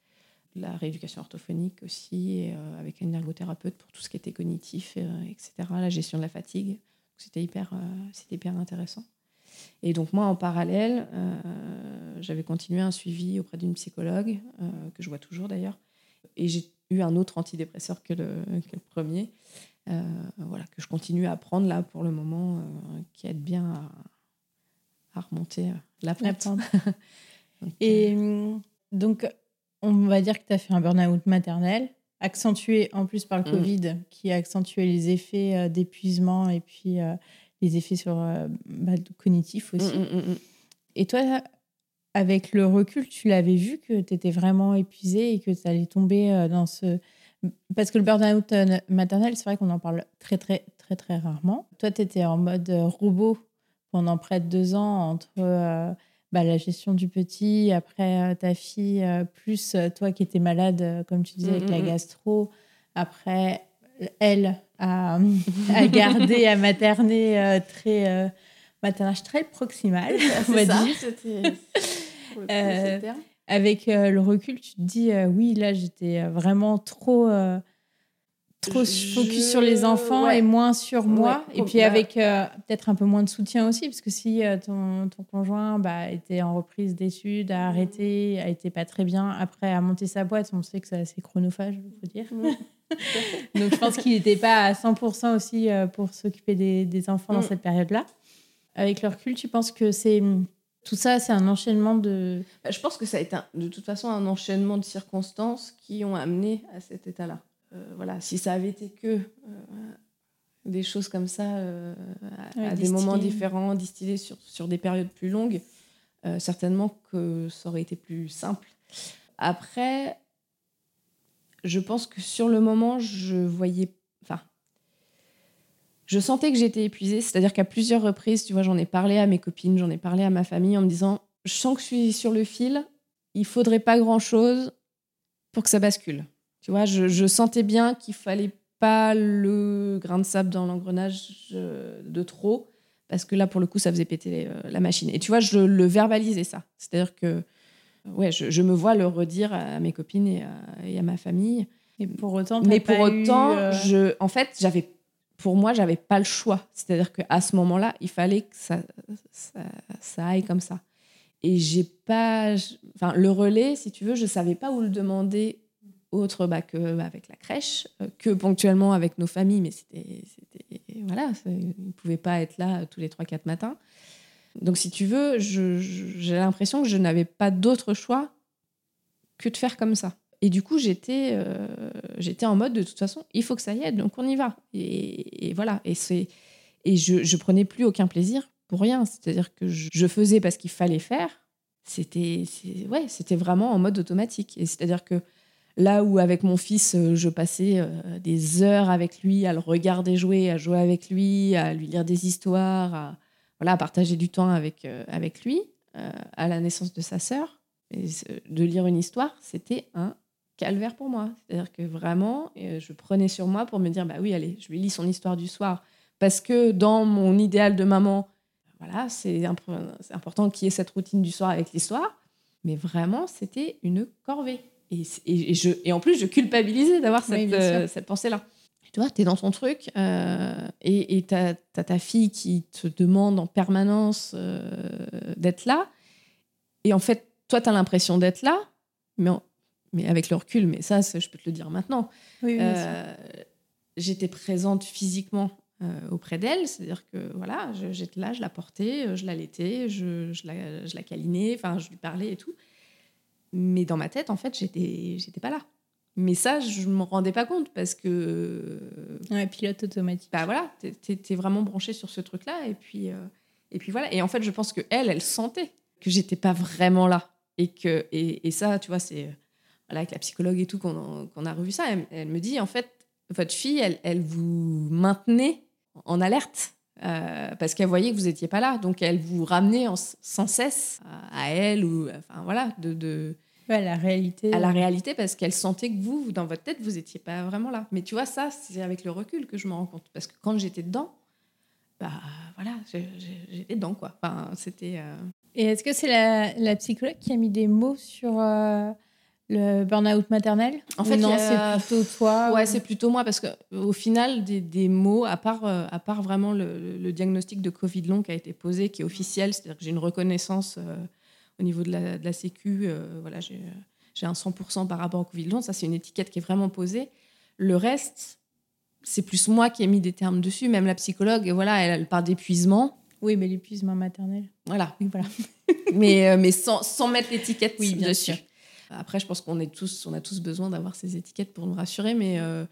de la rééducation orthophonique aussi, avec une ergothérapeute pour tout ce qui était cognitif, etc., la gestion de la fatigue. C'était hyper, c'était hyper intéressant. Et donc moi, en parallèle, j'avais continué un suivi auprès d'une psychologue, que je vois toujours d'ailleurs, et j'ai eu un autre antidépresseur que le premier. Euh, voilà, que je continue à prendre là pour le moment, euh, qui aide bien à, remonter euh, la pente. Et donc, on va dire que tu as fait un burn-out maternel, accentué en plus par le mm. Covid, qui a accentué les effets d'épuisement et puis les effets sur bah, cognitifs aussi. Mm, mm, Et toi, avec le recul, tu l'avais vu que tu étais vraiment épuisée et que tu allais tomber dans ce. Parce que le burn-out maternel, c'est vrai qu'on en parle très, très, très, très rarement. Toi, tu étais en mode robot pendant près de deux ans entre bah, la gestion du petit, après ta fille, plus toi qui étais malade, comme tu disais, avec la gastro. Après, elle, à, à garder, à materner très maternage très proximal, on va dire. Euh, avec euh, le recul, tu te dis, euh, oui, là, j'étais vraiment trop, trop focus sur les enfants et moins sur moi. et puis avec peut-être un peu moins de soutien aussi, parce que si ton, ton, conjoint bah, était en reprise d'études, a arrêté, a été pas très bien, après a monté sa boîte, on sait que c'est assez chronophage, il faut dire. Donc je pense qu'il n'était pas à 100% aussi pour s'occuper des, des, enfants dans mm. cette période-là. Avec le recul, tu penses que c'est tout ça, c'est un enchaînement de. Bah, je pense que ça a été de toute façon un enchaînement de circonstances qui ont amené à cet état-là. Euh, voilà, si ça avait été que euh, des choses comme ça, euh, à, des moments différents, distillés sur, sur des périodes plus longues, certainement que ça aurait été plus simple. Après, je pense que sur le moment, je voyais je sentais que j'étais épuisée. C'est-à-dire qu'à plusieurs reprises, tu vois, j'en ai parlé à mes copines, j'en ai parlé à ma famille en me disant Je sens que je suis sur le fil, il faudrait pas grand-chose pour que ça bascule. Tu vois, je, sentais bien qu'il fallait pas le grain de sable dans l'engrenage de trop, parce que là, pour le coup, ça faisait péter euh, la machine. Et tu vois, je le verbalisais ça. C'est-à-dire que ouais, je, me vois le redire à mes copines et à, ma famille. Et pour autant, mais pour autant, euh, je, en fait, j'avais pour moi, j'avais pas le choix. C'est-à-dire qu'à ce moment-là, il fallait que ça, ça, aille comme ça. Et j'ai pas. Enfin, le relais, si tu veux, je savais pas où le demander autre bah, que bah, avec la crèche, euh, que ponctuellement avec nos familles, mais c'était. Voilà, ils ne pouvaient pas être là tous les 3-4 matins. Donc, si tu veux, j'ai l'impression que je n'avais pas d'autre choix que de faire comme ça. Et du coup, j'étais euh, j'étais en mode de toute façon, il faut que ça y aille, donc on y va. Et, voilà. Et, c'est, et je, je prenais plus aucun plaisir pour rien. C'est-à-dire que je, faisais parce qu'il fallait faire. C'était ouais, c'était vraiment en mode automatique. Et c'est-à-dire que là où avec mon fils, euh, je passais euh, des heures avec lui à le regarder jouer, à jouer avec lui, à lui lire des histoires, à, voilà, à partager du temps avec, avec lui, à la naissance de sa sœur. De lire une histoire, c'était un calvaire pour moi. C'est-à-dire que vraiment, euh, je prenais sur moi pour me dire, bah oui, allez, je lui lis son histoire du soir. Parce que dans mon idéal de maman, voilà, c'est important qu'il y ait cette routine du soir avec l'histoire. Mais vraiment, c'était une corvée. Et, et, je, et en plus, je culpabilisais d'avoir cette, euh, cette pensée-là. Tu vois, tu es dans ton truc euh, et tu as, ta fille qui te demande en permanence d'être là. Et en fait, toi, tu as l'impression d'être là, mais mais avec le recul, mais ça, je peux te le dire maintenant. Euh, j'étais présente physiquement euh, auprès d'elle, c'est-à-dire que voilà, j'étais là, je la portais, euh, je l'allaitais, je, je, la, je la câlinais, enfin, je lui parlais et tout. Mais dans ma tête, en fait, j'étais, j'étais pas là. Mais ça, je me rendais pas compte parce que. Ouais, pilote automatique. Bah voilà, t'es, es vraiment branché sur ce truc-là. Et puis, et puis voilà. Et en fait, je pense que elle, elle sentait que j'étais pas vraiment là. Et, que, et, et ça, tu vois, c'est avec la psychologue et tout, qu'on a revu ça, elle, me dit en fait, votre fille, elle, elle vous maintenait en alerte euh, parce qu'elle voyait que vous n'étiez pas là. Donc elle vous ramenait sans cesse à, elle ou enfin voilà de, de la réalité. À la réalité parce qu'elle sentait que vous, dans votre tête, vous n'étiez pas vraiment là. Mais tu vois ça, c'est avec le recul que je me rends compte parce que quand j'étais dedans, bah voilà, j'étais dedans quoi. Enfin c'était. Euh, et est-ce que c'est la, la, psychologue qui a mis des mots sur euh, le burn-out maternel En fait, non, c'est plutôt toi. Ouais, c'est plutôt moi parce qu'au final, des, des, mots, à part, euh, à part vraiment le, diagnostic de Covid long qui a été posé, qui est officiel, c'est-à-dire que j'ai une reconnaissance euh, au niveau de la, de la Sécu, euh, voilà, j'ai un 100% par rapport au Covid long, ça c'est une étiquette qui est vraiment posée. Le reste, c'est plus moi qui ai mis des termes dessus, même la psychologue, et voilà, elle, parle d'épuisement. Oui, mais l'épuisement maternel. Voilà. voilà. mais, mais sans, sans mettre l'étiquette oui, dessus. Après, je pense qu'on est tous, on a tous besoin d'avoir ces étiquettes pour nous rassurer, mais euh,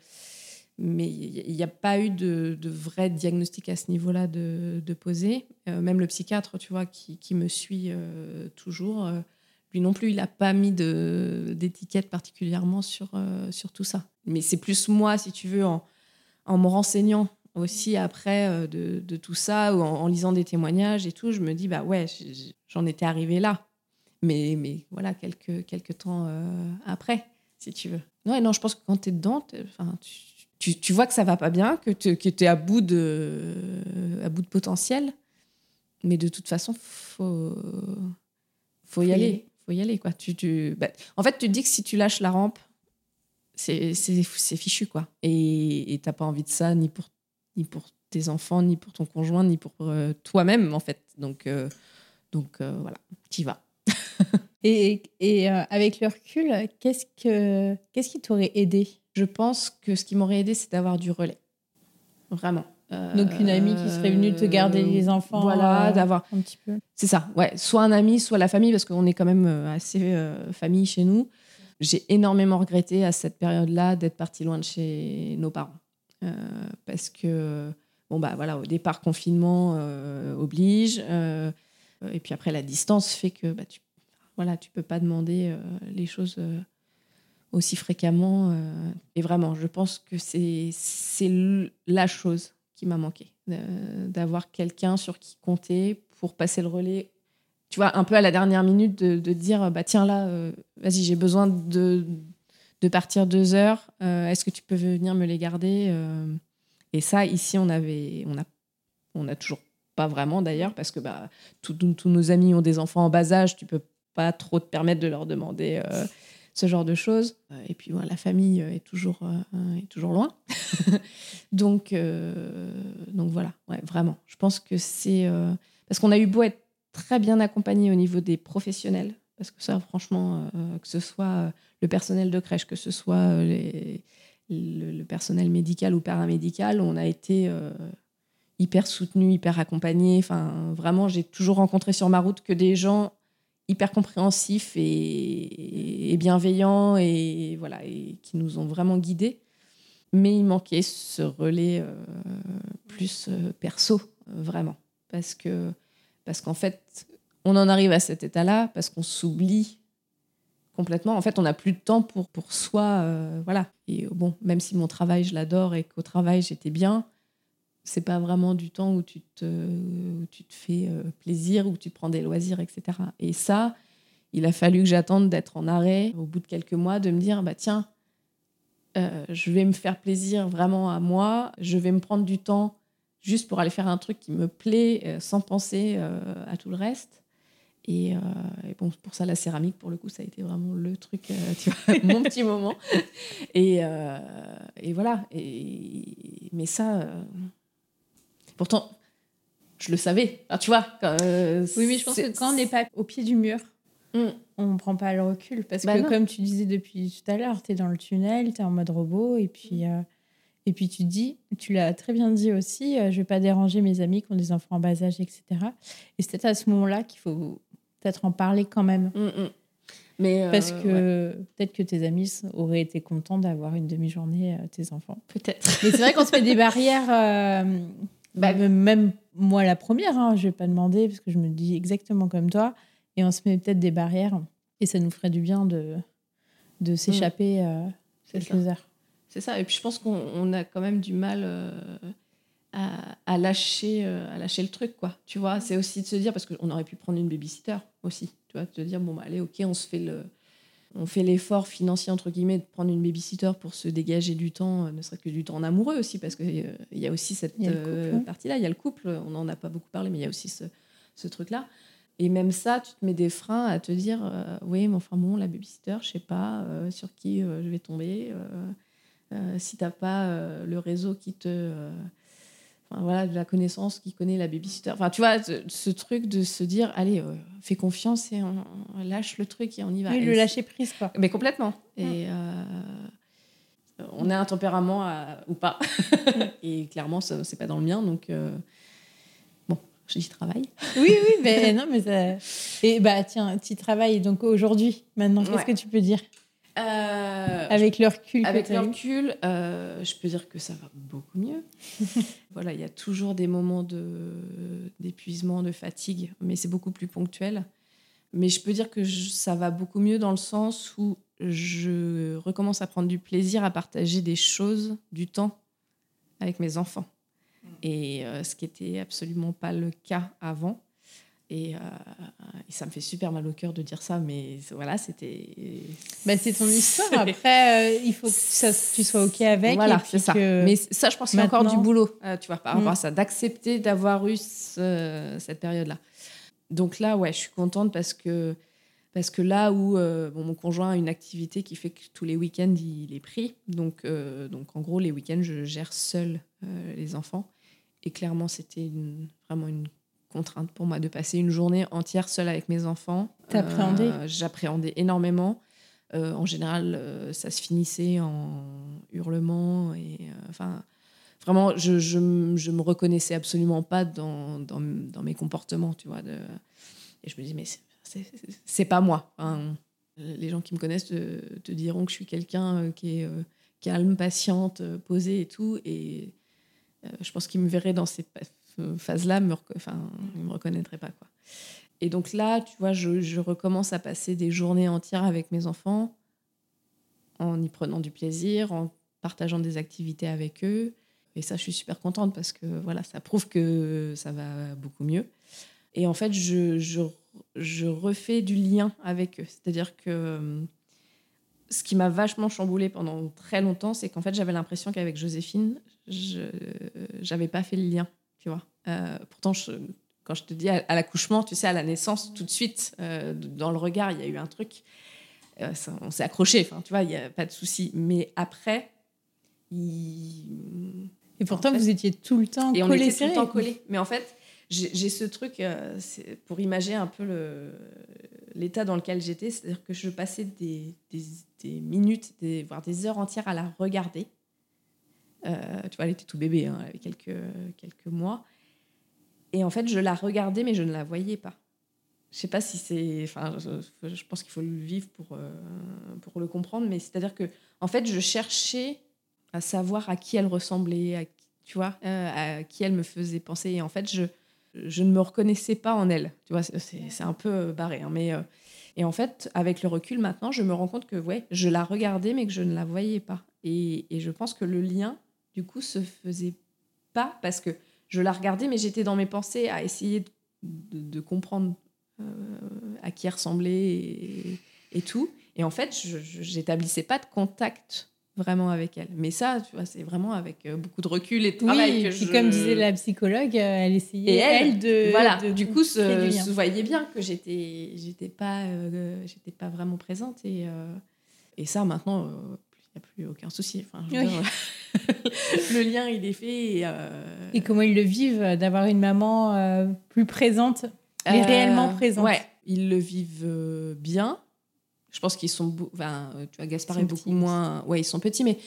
mais il n'y a pas eu de, de, vrai diagnostic à ce niveau-là de, de poser. Euh, même le psychiatre, tu vois, qui, qui me suit euh, toujours, lui non plus, il n'a pas mis d'étiquette particulièrement sur, sur tout ça. Mais c'est plus moi, si tu veux, en, en me renseignant aussi après de, de, tout ça, ou en, lisant des témoignages et tout, je me dis, bah ouais, j'en étais arrivée là. Mais, mais voilà, quelques, quelques temps après, si tu veux. Non, non, je pense que quand tu es dedans, enfin, tu, tu, vois que ça va pas bien, que tu es à bout, de, à bout de potentiel. Mais de toute façon, faut, faut y aller. faut y aller. Quoi. Tu, tu, bah, en fait, tu te dis que si tu lâches la rampe, c'est fichu. quoi. Et tu n'as pas envie de ça, ni pour, ni pour tes enfants, ni pour ton conjoint, ni pour euh, toi-même, en fait. Donc, euh, donc euh, voilà, tu y vas. et, et avec le recul, qu'est-ce, que, qu'est-ce qui t'aurait aidé? Je pense que ce qui m'aurait aidé, c'est d'avoir du relais. Vraiment. Donc une amie qui serait venue te garder les enfants. Voilà, d'avoir un petit peu. C'est ça, ouais. Soit un ami, soit la famille, parce qu'on est quand même assez famille chez nous. J'ai énormément regretté à cette période-là d'être partie loin de chez nos parents. Euh, parce que, bon, bah voilà, au départ, confinement euh, oblige. Euh, et puis après, la distance fait que bah, tu voilà, tu peux pas demander les choses aussi fréquemment. et vraiment, je pense que c'est la chose qui m'a manqué, d'avoir quelqu'un sur qui compter pour passer le relais tu vois, un peu à la dernière minute de, dire, bah tiens là, euh, vas-y, j'ai besoin de, de partir deux heures. Euh, est-ce que tu peux venir me les garder euh? Et ça, ici, on avait, on a, on a toujours pas vraiment d'ailleurs, parce que bah, tous nos amis ont des enfants en bas âge, tu peux trop te permettre de leur demander ce genre de choses. Et puis, la famille est toujours, est toujours loin. donc, donc voilà, ouais, vraiment. Je pense que c'est parce qu'on a eu beau être très bien accompagné au niveau des professionnels, parce que ça, franchement, euh, que ce soit euh, le personnel de crèche, que ce soit euh, les, le, personnel médical ou paramédical, on a été hyper soutenu, hyper accompagné. Enfin, vraiment, j'ai toujours rencontré sur ma route que des gens hyper compréhensifs et, bienveillants et voilà qui nous ont vraiment guidés. Mais il manquait ce relais plus perso, vraiment, parce que parce qu'en fait, on en arrive à cet état-là parce qu'on s'oublie complètement. En fait, on n'a plus de temps pour, pour soi. Euh, voilà. Et bon, même si mon travail, je l'adore et qu'au travail, j'étais bien, c'est pas vraiment du temps où tu te, où tu te fais euh, plaisir, où tu prends des loisirs, etc. Et ça, il a fallu que j'attende d'être en arrêt au bout de quelques mois, de me dire, bah tiens, euh, je vais me faire plaisir vraiment à moi, je vais me prendre du temps juste pour aller faire un truc qui me plaît euh, sans penser euh, à tout le reste. Et, et, bon, pour ça, la céramique, pour le coup, ça a été vraiment le truc, tu vois, mon petit moment. Et, et voilà. Et, mais ça, pourtant, je le savais. tu vois. oui, mais je pense que quand on n'est pas au pied du mur, mm. on ne prend pas le recul. Parce bah que, comme tu disais depuis tout à l'heure, tu es dans le tunnel, tu es en mode robot, et puis. Et puis tu dis, tu l'as très bien dit aussi, euh, je ne vais pas déranger mes amis qui ont des enfants en bas âge, etc. Et c'est peut-être à ce moment-là qu'il faut peut-être en parler quand même. Mm, mm. Mais euh, Parce que peut-être que tes amis auraient été contents d'avoir une demi-journée euh, tes enfants. Peut-être. Mais c'est vrai qu'on se met des barrières, bah, même moi la première, hein, je ne vais pas demander parce que je me dis exactement comme toi. Et on se met peut-être des barrières et ça nous ferait du bien de, de s'échapper mm. quelques heures. C'est ça. Et puis je pense qu'on a quand même du mal euh, à, lâcher, euh, à lâcher le truc, quoi. Tu vois, c'est aussi de se dire, parce qu'on aurait pu prendre une babysitter aussi, tu vois, de te dire, bon, bah, allez, ok, on se fait le. On fait l'effort financier, entre guillemets, de prendre une babysitter pour se dégager du temps, euh, ne serait-ce que du temps en amoureux aussi, parce qu'il il y a aussi cette partie-là. Il y a le couple, on n'en a pas beaucoup parlé, mais il y a aussi ce, ce truc-là. Et même ça, tu te mets des freins à te dire, oui, mais enfin bon, la babysitter, je sais pas sur qui je vais tomber. Euh, si tu n'as pas euh, le réseau qui te. Euh, voilà, de la connaissance qui connaît la babysitter. Enfin, tu vois, ce, truc de se dire, allez, fais confiance et on, lâche le truc et on y va. Oui, le lâcher prise, quoi. Mais complètement. Et on a un tempérament ou pas. et clairement, ce n'est pas dans le mien. Donc, bon, j'y travaille. oui, oui, mais non, mais ça... Et bah, tiens, tu travailles donc aujourd'hui, maintenant, qu'est-ce que tu peux dire? Euh, avec le recul. Avec le recul, euh, je peux dire que ça va beaucoup mieux. voilà, il y a toujours des moments d'épuisement, de fatigue, mais c'est beaucoup plus ponctuel. Mais je peux dire que ça va beaucoup mieux dans le sens où je recommence à prendre du plaisir à partager des choses, du temps avec mes enfants. Mm. Et euh, ce qui était absolument pas le cas avant. Et, euh, et, ça me fait super mal au cœur de dire ça, mais voilà, c'était. Bah, c'est ton histoire. Après, euh, il faut que ça, tu sois OK avec. Voilà, c'est ça. Mais ça, je pense qu'il y a encore du boulot, tu vois, par rapport mm. à ça, d'accepter d'avoir eu cette période-là. Donc là, ouais, je suis contente parce que parce que là où euh, mon conjoint a une activité qui fait que tous les week-ends, il est pris. Donc, euh, donc en gros, les week-ends, je gère seule euh, les enfants. Et clairement, c'était vraiment une contrainte pour moi de passer une journée entière seule avec mes enfants. T'appréhendais J'appréhendais énormément. en général, ça se finissait en hurlements. Et, enfin, vraiment, je, je, je, me reconnaissais absolument pas dans, dans, dans mes comportements, tu vois. De... Et je me dis, mais c'est pas moi. les gens qui me connaissent te, diront que je suis quelqu'un euh, qui est euh, calme, patiente, euh, posée et tout. Et je pense qu'ils me verraient dans ces phases-là, me enfin, me reconnaîtraient pas. Quoi. Et donc là, tu vois, je, recommence à passer des journées entières avec mes enfants en y prenant du plaisir, en partageant des activités avec eux. Et ça, je suis super contente parce que voilà, ça prouve que ça va beaucoup mieux. Et en fait, je, je refais du lien avec eux. C'est-à-dire que euh, ce qui m'a vachement chamboulé pendant très longtemps, c'est qu'en fait, j'avais l'impression qu'avec Joséphine, je n'avais pas fait le lien, tu vois. Euh, pourtant, quand je te dis à, l'accouchement, tu sais, à la naissance, tout de suite, euh, dans le regard, il y a eu un truc. on s'est accroché, enfin, tu vois, il n'y a pas de souci. Mais après, il... Et pourtant, vous étiez tout le temps et collés. on était tout le temps collés. Mais en fait, j'ai ce truc euh, pour imaginer un peu l'état dans lequel j'étais, c'est-à-dire que je passais des, des, minutes, des, voire des heures entières à la regarder. Euh, tu vois, elle était tout bébé, hein, elle avait quelques, quelques mois. Et en fait, je la regardais, mais je ne la voyais pas. Je sais pas si c'est. Enfin, je, pense qu'il faut le vivre pour, euh, pour le comprendre, mais c'est-à-dire que, en fait, je cherchais à savoir à qui elle ressemblait, à, tu vois, à qui elle me faisait penser. Et en fait, je, je ne me reconnaissais pas en elle. Tu vois, c'est un peu euh, barré. Hein, mais, euh, et en fait, avec le recul maintenant, je me rends compte que ouais, je la regardais, mais que je ne la voyais pas. Et, je pense que le lien, du coup, se faisait pas parce que je la regardais, mais j'étais dans mes pensées à essayer de, comprendre euh, à qui elle ressemblait et, et, tout. Et en fait, je n'établissais pas de contact vraiment avec elle. Mais ça, tu vois, c'est vraiment avec euh, beaucoup de recul et de travail que je... comme disait la psychologue, euh, elle essayait elle, de voilà. du coup, se, se, voyait bien que j'étais, j'étais pas, euh, j'étais pas vraiment présente et et ça maintenant. Il n'y a plus aucun souci. Enfin, le lien, il est fait. Et, et, comment ils le vivent d'avoir une maman plus présente, mais réellement présente Ouais, ils le vivent bien. Je pense qu'ils sont. Enfin, euh, tu vois, Gaspard est beaucoup moins. Ouais, ils sont petits, mais,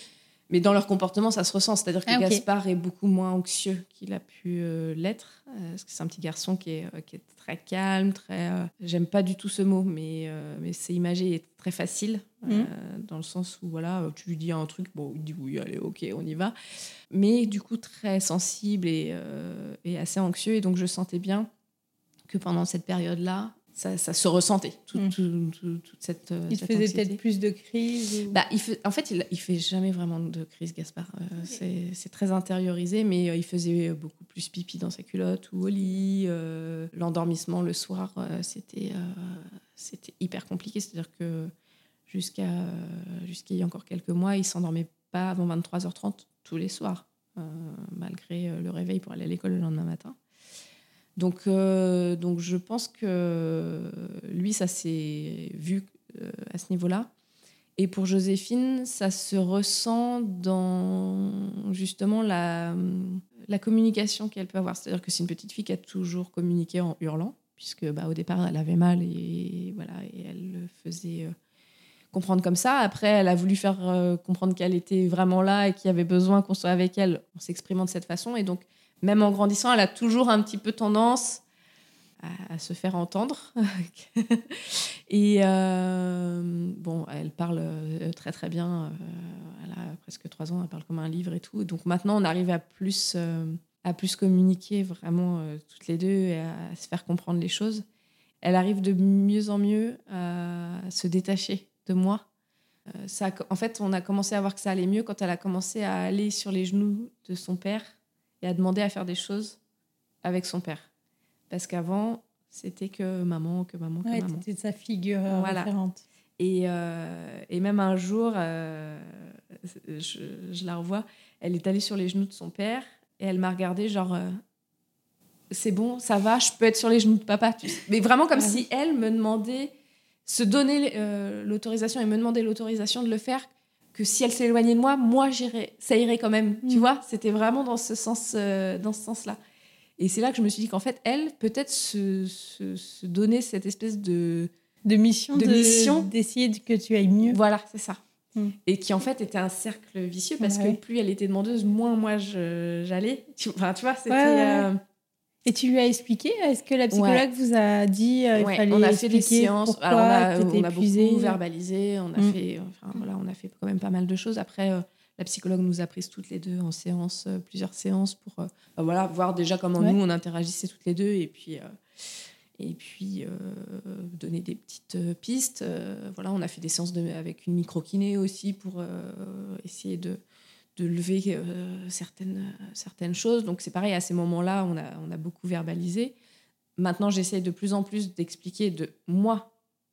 mais dans leur comportement, ça se ressent. C'est-à-dire que ah, Gaspard est beaucoup moins anxieux qu'il a pu euh, l'être. Euh, parce que c'est un petit garçon qui est, qui est très calme, très. J'aime pas du tout ce mot, mais, mais c'est imagé et très facile. Mhm. dans le sens où, voilà, tu lui dis un truc, bon, il dit oui, allez, ok, on y va. Mais du coup, très sensible et, et assez anxieux. Et donc, je sentais bien que pendant cette période-là, ça, se ressentait, mm. toute cette. Euh, il faisait peut-être plus de crises bah, il En fait, il ne fait jamais vraiment de crise, Gaspard. Euh, c'est très intériorisé, mais euh, il faisait beaucoup plus pipi dans sa culotte ou au lit. L'endormissement le soir, c'était c'était hyper compliqué. C'est-à-dire que jusqu'à jusqu'il y a encore quelques mois, il s'endormait pas avant 23h30 tous les soirs, malgré le réveil pour aller à l'école le lendemain matin. Donc, euh, donc je pense que lui, ça s'est vu euh, à ce niveau-là. Et pour Joséphine, ça se ressent dans justement la, communication qu'elle peut avoir. C'est-à-dire que c'est une petite fille qui a toujours communiqué en hurlant, puisque bah, au départ, elle avait mal et, voilà, et elle le faisait euh, comprendre comme ça. Après, elle a voulu faire comprendre qu'elle était vraiment là et qu'il y avait besoin qu'on soit avec elle en s'exprimant de cette façon. Et donc, même en grandissant, elle a toujours un petit peu tendance à, se faire entendre. et euh, bon, elle parle euh, très très bien. Euh, elle a presque trois ans, elle parle comme un livre et tout. Donc maintenant, on arrive à plus, à plus communiquer vraiment toutes les deux et à, se faire comprendre les choses. elle arrive de mieux en mieux à se détacher de moi. En fait, on a commencé à voir que ça allait mieux quand elle a commencé à aller sur les genoux de son père et à demander à faire des choses avec son père. Parce qu'avant, c'était que maman, que maman, que ouais, maman. C'était sa figure euh, Voilà. référente. Et, euh, et même un jour, euh, je, je la revois, elle est allée sur les genoux de son père et elle m'a regardé genre, euh, c'est bon, ça va, je peux être sur les genoux de papa. tu sais. Mais vraiment comme si elle me demandait, se donner l'autorisation et me demander l'autorisation de le faire, que si elle s'éloignait de moi, moi j'irais, ça irait quand même. Tu Mm. vois, c'était vraiment dans ce sens, euh, dans ce sens-là. Et c'est là que je me suis dit qu'en fait, elle, peut-être se, se, se donner cette espèce de De mission, De de- mission. d'essayer de- que tu ailles mieux. voilà, c'est ça. Mm. Et qui en fait était un cercle vicieux parce Ouais. que plus elle était demandeuse, moins moi j'allais. Tu, enfin, tu vois, c'était. Ouais, ouais, euh, Et tu lui as expliqué Est-ce que la psychologue vous a dit euh, il ouais, fallait on a fait des séances. Alors on a, on a beaucoup verbalisé. On a Mm. fait, enfin voilà, on a fait quand même pas mal de choses. Après, euh, la psychologue nous a prises toutes les deux en séance, euh, plusieurs séances pour, euh, bah, voilà, voir déjà comment Ouais. nous on interagissait toutes les deux et puis. et puis donner des petites pistes. Voilà, on a fait des séances de- avec une micro-kiné aussi pour essayer de, de lever euh, certaines, certaines choses. Donc c'est pareil, à ces moments-là, on a, on a beaucoup verbalisé. Maintenant, j'essaye de plus en plus d'expliquer de moi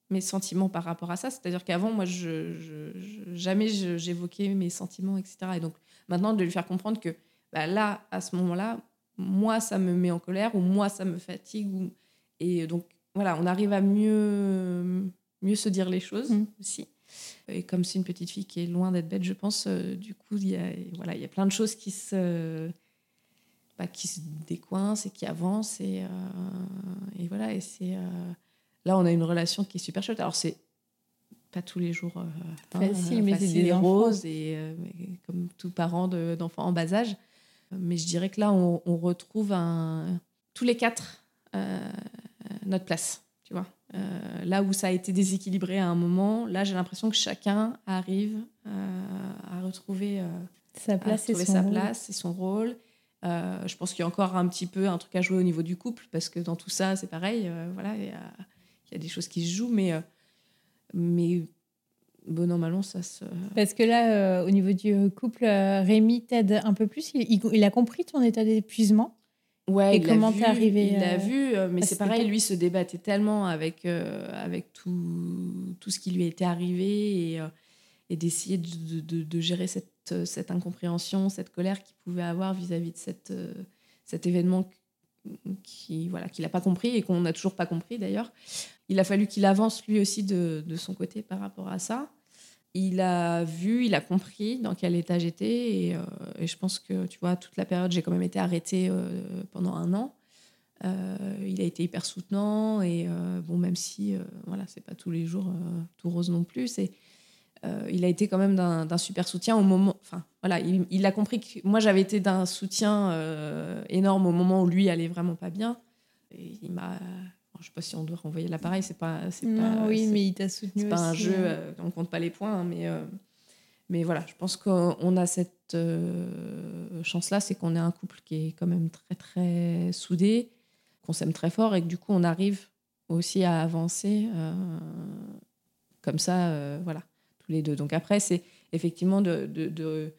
mes sentiments par rapport à ça. C'est-à-dire qu'avant, moi, je, jamais j'évoquais mes sentiments, etc. Et donc maintenant, de lui faire comprendre que bah, là, à ce moment-là, moi, ça me met en colère ou moi, ça me fatigue. Ou... Et donc, voilà, on arrive à mieux, mieux se dire les choses Mm. aussi. Et comme c'est une petite fille qui est loin d'être bête, je pense, euh, du coup, il y a, voilà, il y a plein de choses qui se, bah, qui se décoincent et qui avancent. Et, euh, et voilà, et c'est. euh, là, on a une relation qui est super chouette. Alors, c'est pas tous les jours euh, Facile, mais c'est des et enfants. rose, et, euh, comme tout parent de- d'enfants en bas âge. Mais je dirais que là, on, on retrouve un, tous les quatre euh, notre place, tu vois. Euh, là où ça a été déséquilibré à un moment, là, j'ai l'impression que chacun arrive euh, à retrouver, euh, sa à place et son sa rôle. place et son rôle. Je pense qu'il y a encore un petit peu un truc à jouer au niveau du couple, parce que dans tout ça, c'est pareil. voilà, il y a, il y a des choses qui se jouent, mais, mais bon an, ça se. Parce que là, euh, au niveau du couple, euh, Rémi t'aide un peu plus. Il, il- il a compris ton état d'épuisement. Ouais, Et il comment t'es arrivé, Il l'a euh, vu, euh, mais c'est pareil, lui se débattait tellement avec, euh, avec tout, tout ce qui lui était arrivé et, et d'essayer de, de- gérer cette, cette incompréhension, cette colère qu'il pouvait avoir vis-à-vis de cette, cet événement qui voilà qu'il n'a pas compris et qu'on n'a toujours pas compris d'ailleurs. Il a fallu qu'il avance lui aussi de, de son côté par rapport à ça. Il a vu, il a compris dans quel état j'étais et, euh, et je pense que tu vois toute la période j'ai quand même été arrêtée euh, pendant un an. Euh, il a été hyper soutenant et bon même si voilà c'est pas tous les jours tout rose non plus c'est il a été quand même d'un super soutien au moment enfin voilà il, il a compris que moi j'avais été d'un soutien énorme au moment où lui allait vraiment pas bien et il m'a je sais pas si on doit renvoyer l'appareil c'est pas pas oui, mais il t'a soutenu c'est pas un jeu, euh. euh, on compte pas les points, hein, mais, euh, mais voilà, je pense qu'on a cette euh, chance-là, c'est qu'on est un couple qui est quand même très très soudé, qu'on s'aime très fort et que du coup on arrive aussi à avancer euh, comme ça, voilà, tous les deux. Donc après, c'est effectivement de, de- de-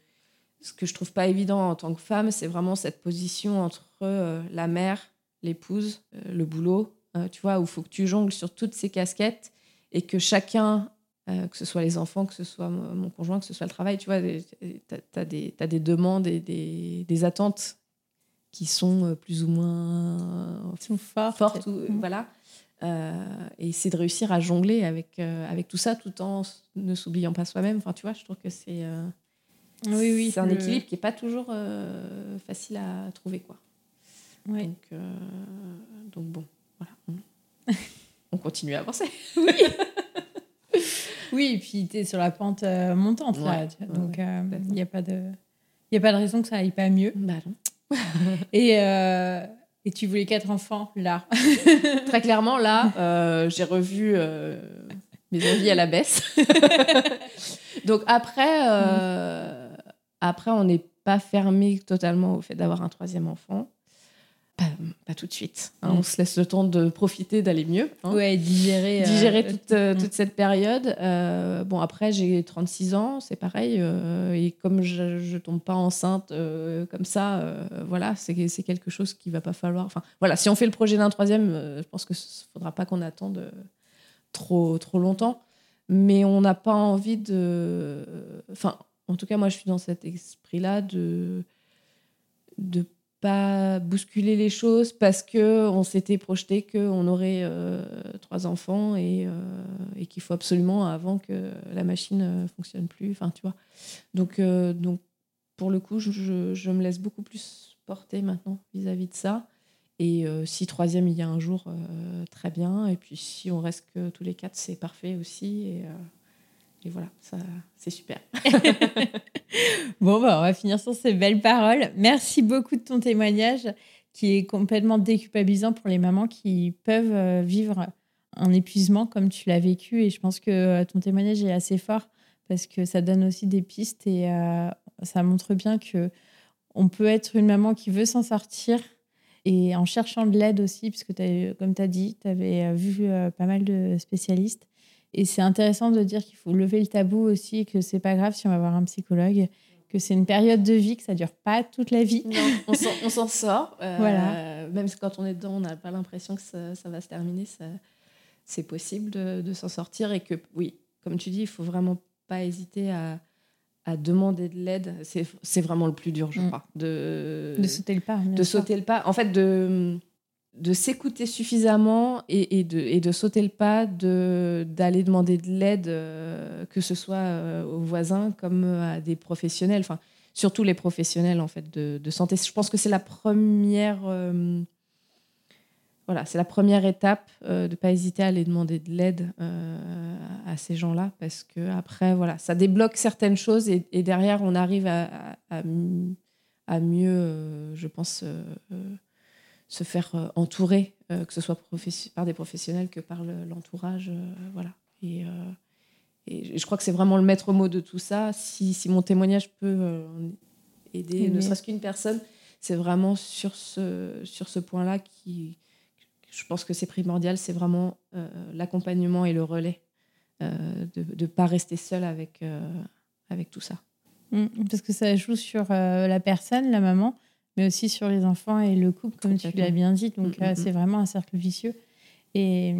ce que je trouve pas évident en tant que femme, c'est vraiment cette position entre la mère, l'épouse, le boulot, euh, tu vois, où il faut que tu jongles sur toutes ces casquettes et que chacun, euh, que ce soit les enfants, que ce soit mon conjoint, que ce soit le travail, tu vois, tu as, des des demandes et des, des attentes qui sont euh, plus ou moins sont fortes. fortes, ou- Mm. voilà. Euh, et c'est de réussir à jongler avec, avec tout ça tout en ne s'oubliant pas soi-même. Enfin, tu vois, je trouve que c'est Oui, oui. c'est un le- équilibre qui n'est pas toujours facile à trouver. Quoi. Ouais. Donc, donc bon, voilà. On, on continue à avancer. Oui, et puis tu es sur la pente euh, montante, là. Ouais, tu vois, ouais, donc, euh, il complètement. n'y a, pas de... a pas de raison que ça aille pas mieux. Bah non. Et, euh, et tu voulais quatre enfants, là. Très clairement, là, euh, j'ai revu euh, mes envies à la baisse. Donc après, euh, après on n'est pas fermé totalement au fait d'avoir un troisième enfant. Pas- pas tout de suite. Hein. On se laisse le temps de profiter, d'aller mieux. Hein. Ouais, digérer. Digérer toute, mm. toute, cette période. bon, après, j'ai 36 ans, c'est pareil. et comme je, ne tombe pas enceinte comme ça, voilà, c'est quelque chose qui va pas falloir. Enfin, voilà, si on fait le projet d'un troisième, je pense que faudra pas qu'on attende trop, trop longtemps. Mais on n'a pas envie de. Enfin, en tout cas, moi, je suis dans cet esprit-là de de pas bousculer les choses parce que on s'était projeté qu'on aurait euh, trois enfants et, euh, et qu'il faut absolument avant que la machine euh, fonctionne plus. Enfin, tu vois. Donc, donc pour le coup, je, je, me laisse beaucoup plus porter maintenant vis-à-vis de ça. Et si troisième il y a un jour, très bien. Et puis si on reste que tous les quatre, c'est parfait aussi. Et, et voilà, ça, c'est super. bon, bah, on va finir sur ces belles paroles. Merci beaucoup de ton témoignage qui est complètement déculpabilisant pour les mamans qui peuvent euh, vivre un épuisement comme tu l'as vécu. Et je pense que euh, ton témoignage est assez fort parce que ça donne aussi des pistes et euh, ça montre bien que on peut être une maman qui veut s'en sortir et en cherchant de l'aide aussi, puisque comme tu as dit, tu avais vu pas mal de spécialistes. Et c'est intéressant de dire qu'il faut lever le tabou aussi, que c'est pas grave si on va voir un psychologue, que c'est une période de vie, que ça dure pas toute la vie. Non, on s'en sort. Euh, voilà. Même quand on est dedans, on n'a pas l'impression que ça, ça, va se terminer. C'est possible de, de s'en sortir et que, oui, comme tu dis, il faut vraiment pas hésiter à, à demander de l'aide. C'est vraiment le plus dur, je mm. crois. De, de sauter le pas. De sauter le pas. En fait, de de s'écouter suffisamment et, de, et, de, sauter le pas, d'aller demander de l'aide, euh, que ce soit euh, aux voisins comme à des professionnels, enfin, surtout les professionnels en fait, de, santé. Je pense que c'est la première. Euh, voilà, c'est la première étape de ne pas hésiter à aller demander de l'aide à ces gens-là parce que après voilà ça débloque certaines choses et, derrière on arrive à, à mieux je pense se faire euh, entourer, euh, que ce soit par des professionnels que par l'entourage. Euh, voilà. Et, et, je crois que c'est vraiment le maître mot de tout ça. Si, si mon témoignage peut aider, ne serait-ce qu'une personne, c'est vraiment sur ce, sur ce point-là qui, je pense que c'est primordial, c'est vraiment l'accompagnement et le relais, de ne pas rester seul avec, avec tout ça. Mmh, parce que ça joue sur la personne, la maman, mais aussi sur les enfants et le couple, comme tu l'as bien dit. Donc, mm, mm, euh, c'est mm. vraiment un cercle vicieux. Et,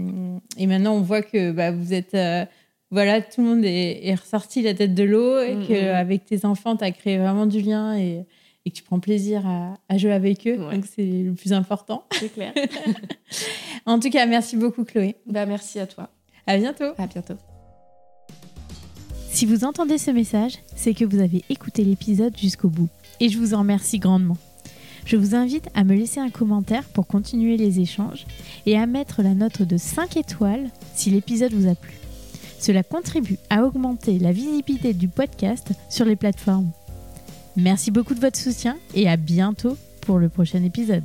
et maintenant, on voit que bah, vous êtes. Euh, voilà, tout le monde est, ressorti la tête de l'eau et qu'avec tes enfants, tu as créé vraiment du lien et, et que tu prends plaisir à, jouer avec eux. Donc, c'est le plus important. C'est clair. en tout cas, merci beaucoup, Chloé. Bah, merci à toi. À bientôt. À bientôt. Si vous entendez ce message, c'est que vous avez écouté l'épisode jusqu'au bout. Et je vous en remercie grandement. Je vous invite à me laisser un commentaire pour continuer les échanges et à mettre la note de 5 étoiles si l'épisode vous a plu. Cela contribue à augmenter la visibilité du podcast sur les plateformes. Merci beaucoup de votre soutien et à bientôt pour le prochain épisode.